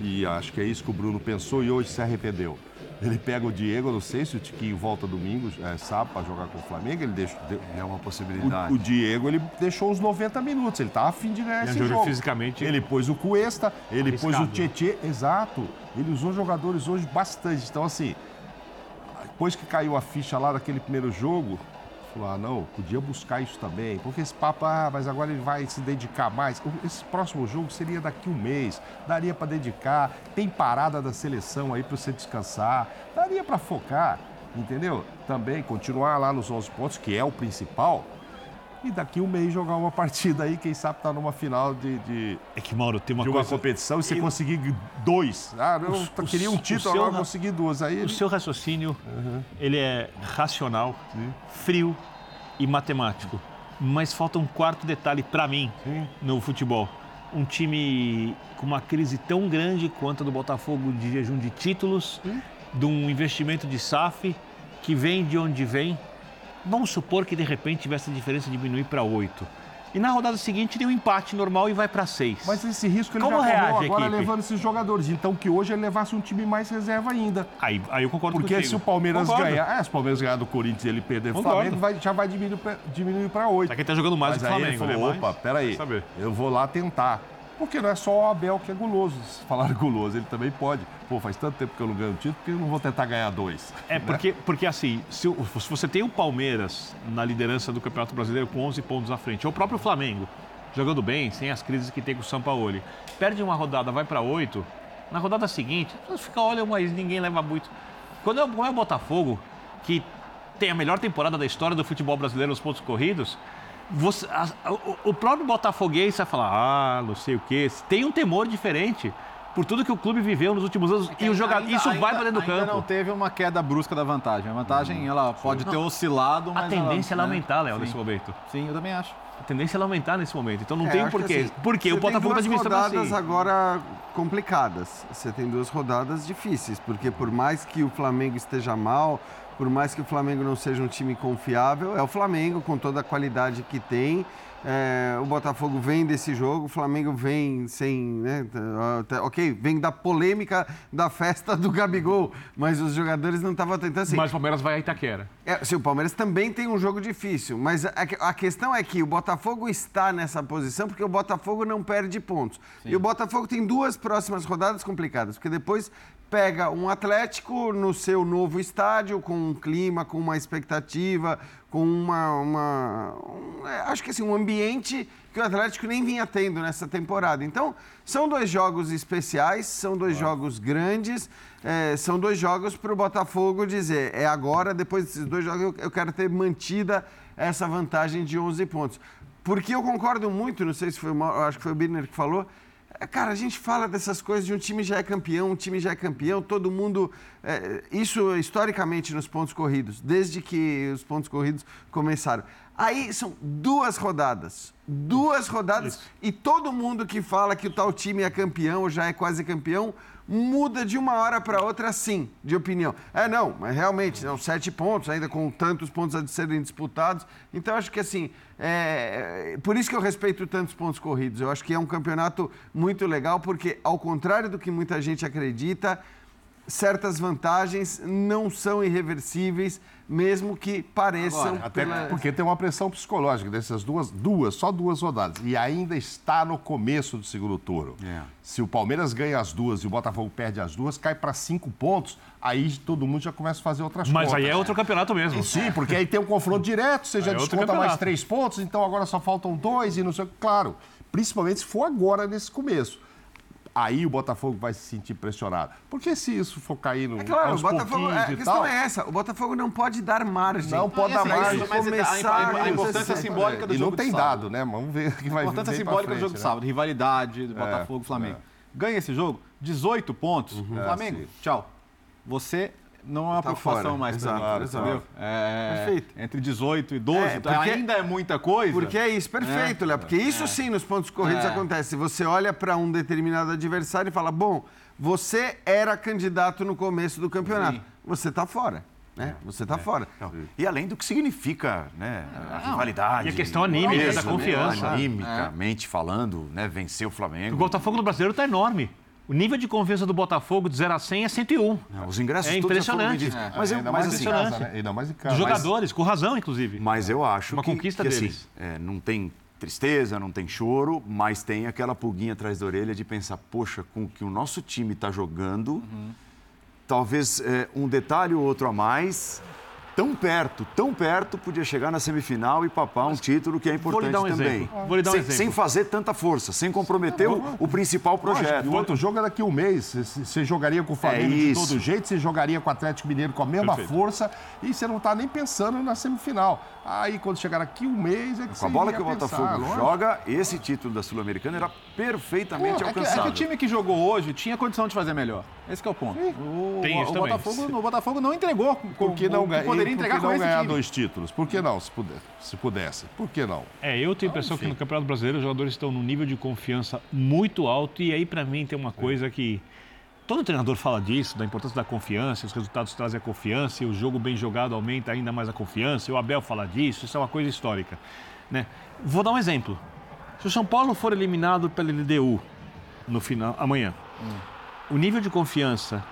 E acho que é isso que o Bruno pensou e hoje se arrependeu. Ele pega o Diego, não sei se o Tiquinho volta domingo, é, sábado, para jogar com o Flamengo. Ele deixa, é uma possibilidade. O, o, Diego, ele deixou os 90 minutos. Ele estava afim de ganhar e esse jogo. fisicamente. Ele pôs o Cuesta, ele arriscado. pôs o Tietê. Exato. Ele usou jogadores hoje bastante. Então, assim, depois que caiu a ficha lá daquele primeiro jogo, ah, não, podia buscar isso também. Porque esse papo, ah, mas agora ele vai se dedicar mais. Esse próximo jogo seria daqui um mês, daria para dedicar. Tem parada da seleção aí para você descansar, daria para focar, entendeu? Também continuar lá nos 11 pontos, que é o principal. E daqui um mês jogar uma partida aí, quem sabe tá numa final de, de, é que, Mauro, tem uma de uma coisa... competição e você conseguir dois. Ah, eu o, queria um título, agora ra... consegui duas. Aí o ele... seu raciocínio, uhum. ele é racional, Sim. frio e matemático. Mas falta um quarto detalhe para mim Sim. no futebol. Um time com uma crise tão grande quanto a do Botafogo de jejum de títulos, Sim. de um investimento de SAF que vem de onde vem, Vamos supor que de repente tivesse a diferença diminuir para 8. E na rodada seguinte tem um empate normal e vai para 6. Mas esse risco ele Como já reage agora levando esses jogadores. Então que hoje ele levasse um time mais reserva ainda. Aí, aí eu concordo Porque contigo. se o Palmeiras concordo. ganhar, é, se o Palmeiras ganhar do Corinthians e ele perder o Flamengo, vai, já vai diminuir para 8. Só que ele tá jogando mais Mas do que o Flamengo, ele falou, né? opa, peraí, eu vou lá tentar. Porque não é só o Abel que é guloso. Se falar guloso, ele também pode. Pô, faz tanto tempo que eu não ganho título, porque eu não vou tentar ganhar dois. É, né? porque, porque assim, se, se, você tem o Palmeiras na liderança do Campeonato Brasileiro com 11 pontos à frente, ou o próprio Flamengo, jogando bem, sem as crises que tem com o Sampaoli, perde uma rodada, vai para 8, na rodada seguinte, você fica, olha, mas ninguém leva muito. Quando é, quando é o Botafogo, que tem a melhor temporada da história do futebol brasileiro nos pontos corridos, você, a, o, o, próprio Botafoguense vai falar, ah, não sei o quê. Tem um temor diferente por tudo que o clube viveu nos últimos anos. É e o jogador, isso ainda, vai para dentro do ainda campo. não teve uma queda brusca da vantagem. A vantagem, ela pode ter oscilado, mas... A tendência ela, é aumentar, Léo, nesse momento. Sim, eu também acho. A tendência é aumentar nesse momento. Então não é, tem um porquê. Assim, Porque o Botafogo está administrando rodadas assim. agora complicadas. Você tem duas rodadas difíceis. Porque por mais que o Flamengo esteja mal, por mais que o Flamengo não seja um time confiável, é o Flamengo com toda a qualidade que tem é, o Botafogo vem desse jogo, o Flamengo vem sem. Né, ok, vem da polêmica da festa do Gabigol, mas os jogadores não estavam tentando assim. Mas o Palmeiras vai a Itaquera. É, sim, o Palmeiras também tem um jogo difícil, mas a, a, questão é que o Botafogo está nessa posição porque o Botafogo não perde pontos. Sim. E o Botafogo tem duas próximas rodadas complicadas, porque depois pega um Atlético no seu novo estádio, com um clima, com uma expectativa, com uma. uma um, é, acho que assim, um ambiente que o Atlético nem vinha tendo nessa temporada. Então, são dois jogos especiais, são dois jogos grandes, é, são dois jogos para o Botafogo dizer: é agora, depois desses dois jogos, eu, eu quero ter mantida essa vantagem de 11 pontos. Porque eu concordo muito, não sei se foi o acho que foi o Birner que falou, cara, a gente fala dessas coisas de um time já é campeão, um time já é campeão, todo mundo. É, isso historicamente nos pontos corridos, desde que os pontos corridos começaram. Aí são duas rodadas. Duas rodadas isso. e todo mundo que fala que o tal time é campeão ou já é quase campeão muda de uma hora para outra, sim, de opinião. É, não, mas realmente, são sete pontos, ainda com tantos pontos a serem disputados. Então, acho que assim, é, por isso que eu respeito tantos pontos corridos. Eu acho que é um campeonato muito legal, porque, ao contrário do que muita gente acredita, certas vantagens não são irreversíveis, mesmo que pareçam. Agora, até pela... porque tem uma pressão psicológica dessas duas, duas, só duas rodadas. E ainda está no começo do segundo turno. É. Se o Palmeiras ganha as duas e o Botafogo perde as duas, cai para cinco pontos, aí todo mundo já começa a fazer outras Mas contas. Mas aí é outro campeonato mesmo. Sim, porque aí tem um confronto direto, você já é desconta mais três pontos, então agora só faltam dois e não sei. Claro, principalmente se for agora nesse começo aí o Botafogo vai se sentir pressionado. Porque se isso for cair no. É claro, o Botafogo, é, a questão tal, é essa: o Botafogo não pode dar margem. Não pode dar margem. Mas começar a, a, a importância simbólica do e jogo. E não tem dado, né? Vamos ver o que vai A importância simbólica frente, do jogo né? de sábado, rivalidade do Botafogo e Flamengo. É. Ganha esse jogo, 18 pontos. Uhum. Flamengo, é, tchau. Você não é uma tá preocupação fora. mais exato, claro, exato. É, Perfeito. Entre 18 e 12, é, então porque, ainda é muita coisa. Porque é isso, perfeito, é. Léo. Porque isso é. sim nos pontos corridos É. acontece. Você olha para um determinado adversário e fala: bom, você era candidato no começo do campeonato. Sim. Você está fora. Né? Você está fora. Não. E além do que significa né, a rivalidade. E a questão anímica, peso, da confiança. Né? Animicamente falando, né, vencer o Flamengo. O Botafogo no brasileiro está enorme. O nível de confiança do Botafogo de 0 a 100 é 101. Não, os ingressos é todos já impressionante. foram vendidos. Mas eu- ainda mas mais assim, em casa, impressionante. né? Ainda mais em casa. Dos jogadores, com razão, inclusive. Mas eu acho Uma que, conquista que, assim, deles. é, não tem tristeza, não tem choro, mas tem aquela pulguinha atrás da orelha de pensar, poxa, com o que o nosso time está jogando, Uhum. talvez é, um detalhe ou outro a mais, tão perto, tão perto, podia chegar na semifinal e papar um título que é Vou lhe importante dar um também. exemplo. Vou lhe dar um sem, exemplo. sem fazer tanta força, sem comprometer o, o principal projeto. e o outro jogo é daqui a um mês. Você- jogaria com o Flamengo É de todo jeito, você jogaria com o Atlético Mineiro com a mesma Perfeito. força e você não está nem pensando na semifinal. Aí, quando chegar aqui um mês, é que Com você a bola que o pensar, Botafogo lógico. joga, esse título da Sul-Americana era perfeitamente Pô, é, que, é alcançável. que o time que jogou hoje tinha condição de fazer melhor. Esse que é o ponto. O, Tem isso o, também. Botafogo, o Botafogo não entregou com, Por que com não, o ganha- que poderia entregar que com não esse ganhar time. dois títulos? Por que não, se, puder, se pudesse? Por que não? É, eu tenho a impressão que no Campeonato Brasileiro os jogadores estão num nível de confiança muito alto e aí para mim tem uma coisa que todo treinador fala disso, da importância da confiança, os resultados trazem a confiança e o jogo bem jogado aumenta ainda mais a confiança. E o Abel fala disso, isso é uma coisa histórica, né? Vou dar um exemplo. Se o São Paulo for eliminado pela LDU no final amanhã, o nível de confiança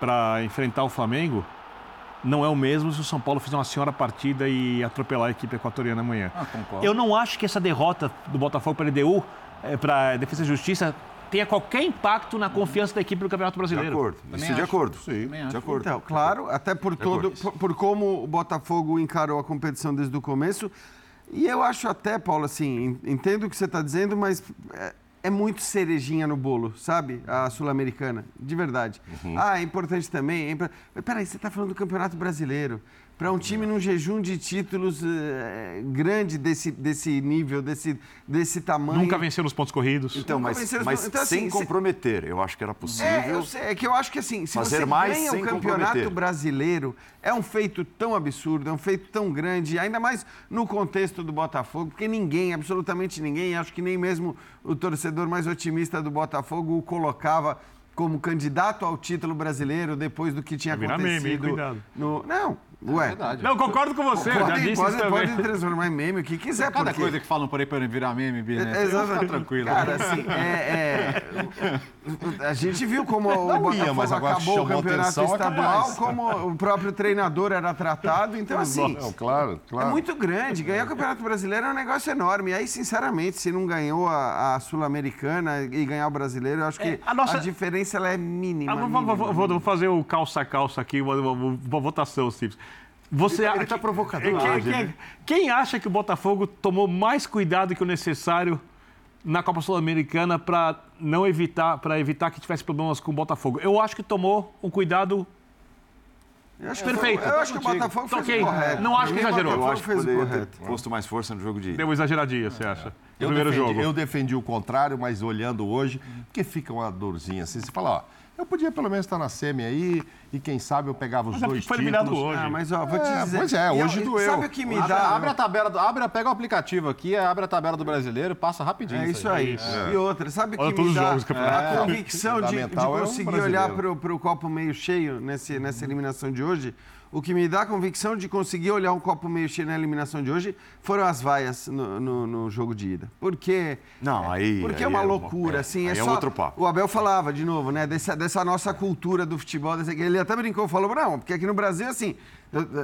para enfrentar o Flamengo não é o mesmo se o São Paulo fizer uma senhora partida e atropelar a equipe equatoriana amanhã. Ah. Eu não acho que essa derrota do Botafogo para a LDU, para Defesa e Justiça, tenha qualquer impacto na confiança da equipe do Campeonato Brasileiro. acordo. Isso de acordo. Sim, de acordo. Então, claro, até por De todo, por, por como o Botafogo encarou a competição desde o começo. E eu acho até, Paulo, assim, en- entendo o que você está dizendo, mas é, é muito cerejinha no bolo, sabe? A Sul-Americana, de verdade. Ah, é importante também. É Mas peraí, você está falando do Campeonato Brasileiro. Para um time num jejum de títulos eh, grande desse, desse nível, desse, desse tamanho. Nunca venceu nos pontos corridos. Então, Nunca mas, venceram os mas pontos. Então, sem assim, se- comprometer, eu acho que era possível. É, eu sei, é que eu acho que assim, se Fazer você mais ganha sem o campeonato comprometer. brasileiro, é um feito tão absurdo, é um feito tão grande, ainda mais no contexto do Botafogo, porque ninguém, absolutamente ninguém, acho que nem mesmo o torcedor mais otimista do Botafogo o colocava como candidato ao título brasileiro depois do que tinha Vai virar meme, hein? acontecido. Cuidado. no... Não, ué. Não, concordo com você, eu já Pode, disse pode, isso também. pode transformar em meme o que quiser. Cada porque... coisa que falam por aí para virar meme, Bia, né? É, exatamente. Tranquilo. Cara, assim, é, é, a gente viu como o Não Botafogo ia, mas agora acabou o campeonato atenção, é estadual, como o próprio treinador era tratado. Então, assim, Não, claro, é claro. muito grande. Ganhar o Campeonato Brasileiro é um negócio enorme. E aí, sinceramente, se não ganhou a, a Sul-Americana e ganhar o Brasileiro, eu acho que É, a nossa- diferença ela é mínima. Ah, vou, mínima, vou- vou- vou- vou fazer o calça-calça aqui, uma, uma- uma votação, Steve. Você, Ele tá- ele tá provocador Quem, quem- quem acha que o Botafogo tomou mais cuidado que o necessário na Copa Sul-Americana para não evitar, para evitar que tivesse problemas com o Botafogo? Eu acho que tomou um cuidado Eu acho, perfeito. Eu acho que o Botafogo fez Ok, o correto. Não acho que exagerou. Eu Botafogo acho que fez correto. posto mais força no jogo de. Deu uma exageradinha, você acha? No Eu primeiro defendi, jogo. eu defendi o contrário, mas olhando hoje, porque fica uma dorzinha assim. Você fala, ó, eu podia pelo menos estar na semi aí e quem sabe eu pegava os Mas é dois foi títulos. eliminado hoje. Ah, mas ó, vou te É, dizer. pois é, hoje eu- doeu. Sabe o que me Abre, dá? abre a tabela, do- abre, pega o aplicativo aqui, abre a tabela do brasileiro, passa rapidinho. É isso aí. E outra, sabe o que todos me os dá jogos a convicção de, de Fundamental é um conseguir olhar para o copo meio cheio nesse, nessa eliminação de hoje? O que me dá a convicção de conseguir olhar um copo meio cheio na eliminação de hoje foram as vaias no, no- no jogo de ida. Porque, Não, aí. porque aí é uma é loucura, é, assim. É é só, outro papo. O Abel falava, de novo, né, dessa, dessa nossa cultura do futebol. ele até brincou, falou, não, porque aqui no Brasil, assim,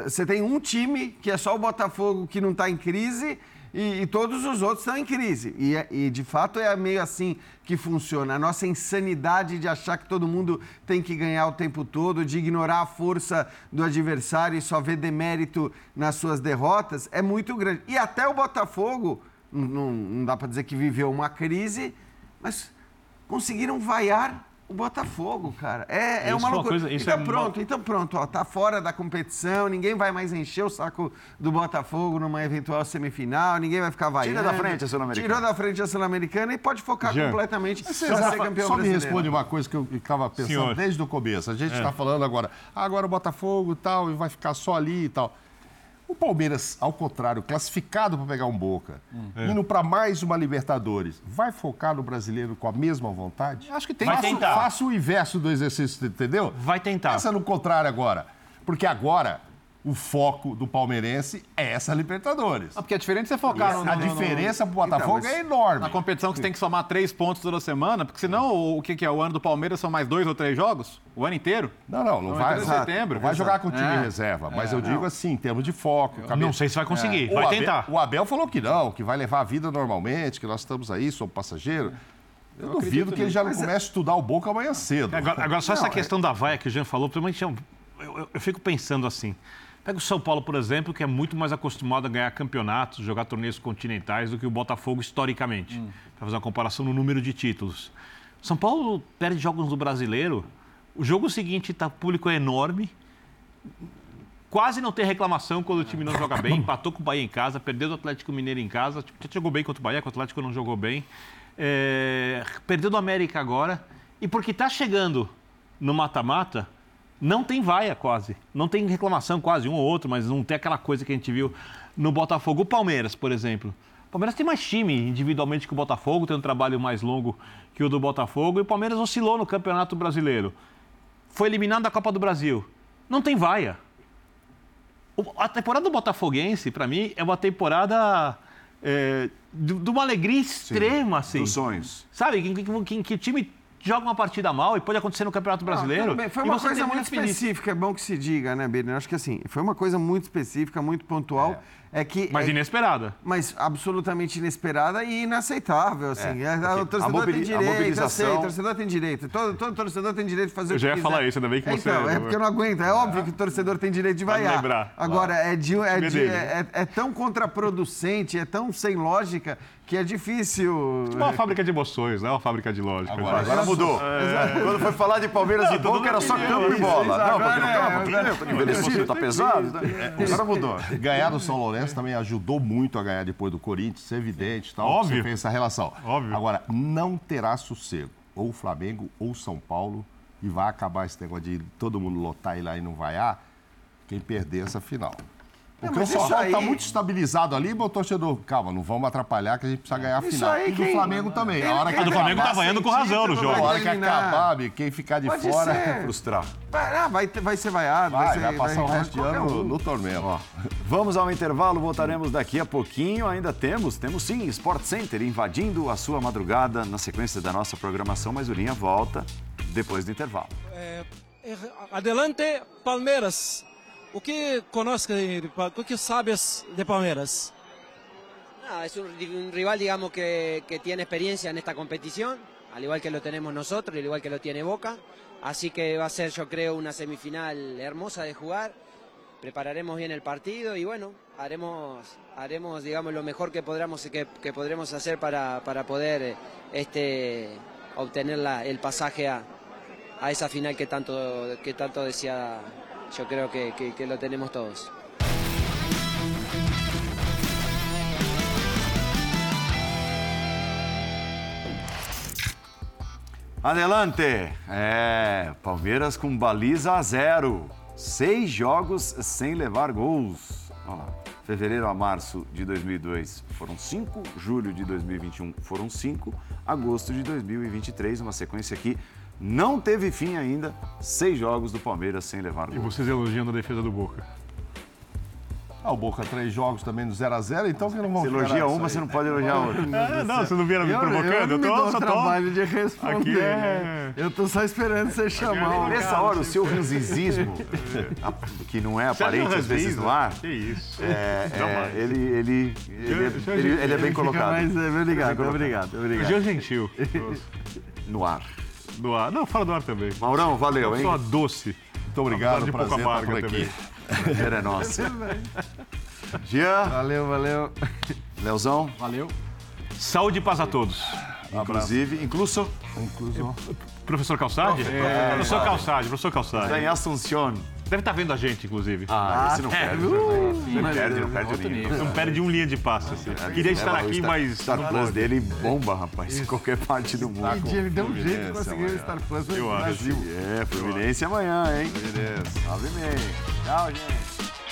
você tem um time que é só o Botafogo que não está em crise e, e todos os outros estão em crise. E, é- e, de fato é meio assim que funciona. A nossa insanidade de achar que todo mundo tem que ganhar o tempo todo, de ignorar a força do adversário e só ver demérito nas suas derrotas, é muito grande. E até o Botafogo, não, não- não dá para dizer que viveu uma crise, mas conseguiram vaiar o Botafogo, cara. É, é é uma loucura. coisa- isso então é pronto, uma- então pronto, ó, tá fora da competição, ninguém vai mais encher o saco do Botafogo numa eventual semifinal, ninguém vai ficar vaiando. Tira da frente a Sul-Americana. Tirou da frente a Sul-Americana e pode focar Jean, completamente já ser campeão só me brasileiro. responde uma coisa que eu estava pensando Senhor. desde o começo. A gente É. está falando agora, ah, agora o Botafogo e tal, e vai ficar só ali e tal. O Palmeiras, ao contrário, classificado para pegar um Boca, É. indo para mais uma Libertadores, vai focar no brasileiro com a mesma vontade? Acho que tem. Vai Faça, tentar. faça o inverso do exercício, entendeu? Vai tentar. Pensa no contrário agora. Porque agora o foco do palmeirense é essa Libertadores. Ah, porque é diferente você focar E no, a no- no- diferença pro Botafogo Então, é enorme. Na competição que você tem que somar três pontos toda semana, porque senão o que, que é? O ano do Palmeiras são mais dois ou três jogos? O ano inteiro? Não, não, não O ano vai, é setembro. não vai jogar com o time É. reserva, mas É. eu digo Não. assim, em termos de foco. Não sei se vai conseguir, O vai Abel- tentar. O Abel falou que não, que vai levar a vida normalmente, que nós estamos aí, somos passageiros. Eu, duvido acredito que ele já não comece a estudar o Boca amanhã cedo. Agora, agora, só Não, essa é- questão da vaia que o Jean falou, principalmente eu, eu, eu fico pensando assim. Pega o São Paulo, por exemplo, que é muito mais acostumado a ganhar campeonatos, jogar torneios continentais do que o Botafogo historicamente. Para fazer uma comparação no número de títulos. São Paulo perde jogos do brasileiro. O jogo seguinte, tá, o público é enorme. Quase não tem reclamação quando o time não joga bem. Empatou com o Bahia em casa, perdeu do Atlético Mineiro em casa. Tipo, jogou bem contra o Bahia, que o Atlético não jogou bem. É, perdeu do América agora. E porque está chegando no mata-mata, não tem vaia quase. Não tem reclamação quase, um ou outro, mas não tem aquela coisa que a gente viu no Botafogo. O Palmeiras, por exemplo. O Palmeiras tem mais time individualmente que o Botafogo, tem um trabalho mais longo que o do Botafogo. E o Palmeiras oscilou no Campeonato Brasileiro. Foi eliminado da Copa do Brasil. Não tem vaia. A temporada do Botafoguense, para mim, é uma temporada é, de, de uma alegria extrema, assim. dos sonhos. Sabe, que, que, que, que time joga uma partida mal e pode acontecer no Campeonato Brasileiro. tudo bem. Foi uma coisa muito específica, é bom que se diga, né, Birner? Acho que assim, foi uma coisa muito específica, muito pontual. É, que. Mas é- inesperada. Mas absolutamente inesperada e inaceitável, assim. É, É, porque o a torcedor mobili- tem a direito, eu mobilização- sei, o torcedor tem direito. Todo, todo torcedor tem direito de fazer Eu o que já ia quiser. falar isso, ainda bem que É, você- Então, é porque eu não aguento. É óbvio que o torcedor tem direito de Vai vaiar. lembrar. Agora, é, de, é, de- é, é tão contraproducente, é tão sem lógica, que é difícil... É uma fábrica de emoções, não é uma fábrica de lógica. Agora, agora mudou. É. Quando foi falar de Palmeiras e Boca, era só campo e bola. Não, porque não é, campo, porque envelhecido, tá pesado. né? Agora mudou. Ganhar do São Lourenço também ajudou muito a ganhar depois do Corinthians, isso é evidente. Tal, Óbvio. Você fez essa relação. Óbvio. Agora, não terá sossego. Ou o Flamengo ou o São Paulo. E vai acabar esse negócio de todo mundo lotar e lá e não vaiar. Quem perder essa final. Porque mas o São está muito estabilizado ali, meu torcedor. Calma, não vamos atrapalhar que a gente precisa ganhar a Isso final. aí e do quem- Flamengo também. a hora que quem- do Flamengo tá vaiando com razão no jogo. A hora que acabar, quem ficar de Pode fora. ser. Frustrar. Vai, ah, vai, ter- vai ser vaiado. Vai, ser- vai passar o resto de ano um. no torneio. Vamos ao intervalo, voltaremos daqui a pouquinho. Ainda temos, temos sim, Sport Center invadindo a sua madrugada na sequência da nossa programação, mas o Linha volta depois do intervalo. É, é, adelante, Palmeiras. O que que sabes de Palmeiras? Nada, es un, rival, digamos, que, tiene experiencia en esta competición, al igual que lo tenemos nosotros, al igual que lo tiene Boca. Así que va a ser, yo creo, una semifinal hermosa de jugar. Prepararemos bien el partido y bueno, haremos, haremos digamos, lo mejor que, podamos, que, podremos hacer para, para poder este, obtener el pasaje a, a esa final que tanto, que tanto. Yo creo que- que- que lo tenemos todos. Adelante! É, Palmeiras com baliza a zero. Seis jogos sem levar gols. Olha lá. Fevereiro a março de 2002 foram cinco. Julho de 2021 foram cinco. Agosto de 2023, uma sequência que não teve fim ainda. Seis jogos do Palmeiras sem levar E gols. vocês elogiando a defesa do Boca. Ah, o Boca três jogos também no 0x0, então que não vão Você elogia uma, você não pode elogiar outra. É, não, você não viram me Eu- provocando? Eu, não me tô, só tô- trabalho de responder. Aqui é- né? Eu tô só esperando você chamar. o- Nessa hora, o seu ranzizismo, a- que não é aparente às vezes no ar, Que isso. é, é, ele, ele, ele, é- ele- é bem colocado. mais- é, obrigado, Bem colocado. obrigado, obrigado. Jean Gentil. No ar. Do ar. Não, fora do ar também. Maurão, valeu, hein? Só doce. Muito obrigado, de pouco prazer estar amarga por aqui. também. Prazer é nosso. Jean, Valeu, valeu. Leozão, Valeu. Saúde e paz a todos. inclusive, incluso, Inclusão. Professor Calçade? É, professor. Calçade, professor Calçade. está em Assunción. Deve estar vendo a gente, inclusive. Ah, esse não é, perde. uh, Não perde, não perde o nível. Não perde um linha de passe. Assim. Queria estar o aqui, Star- mas. Star não Plus dele bomba, rapaz, em qualquer parte do mundo. E ele deu um jeito de Fluminense conseguir o. Star Plus no Eu acho. Brasil. É, Fluminense amanhã, hein? Beleza. Nove e meia. Tchau, gente.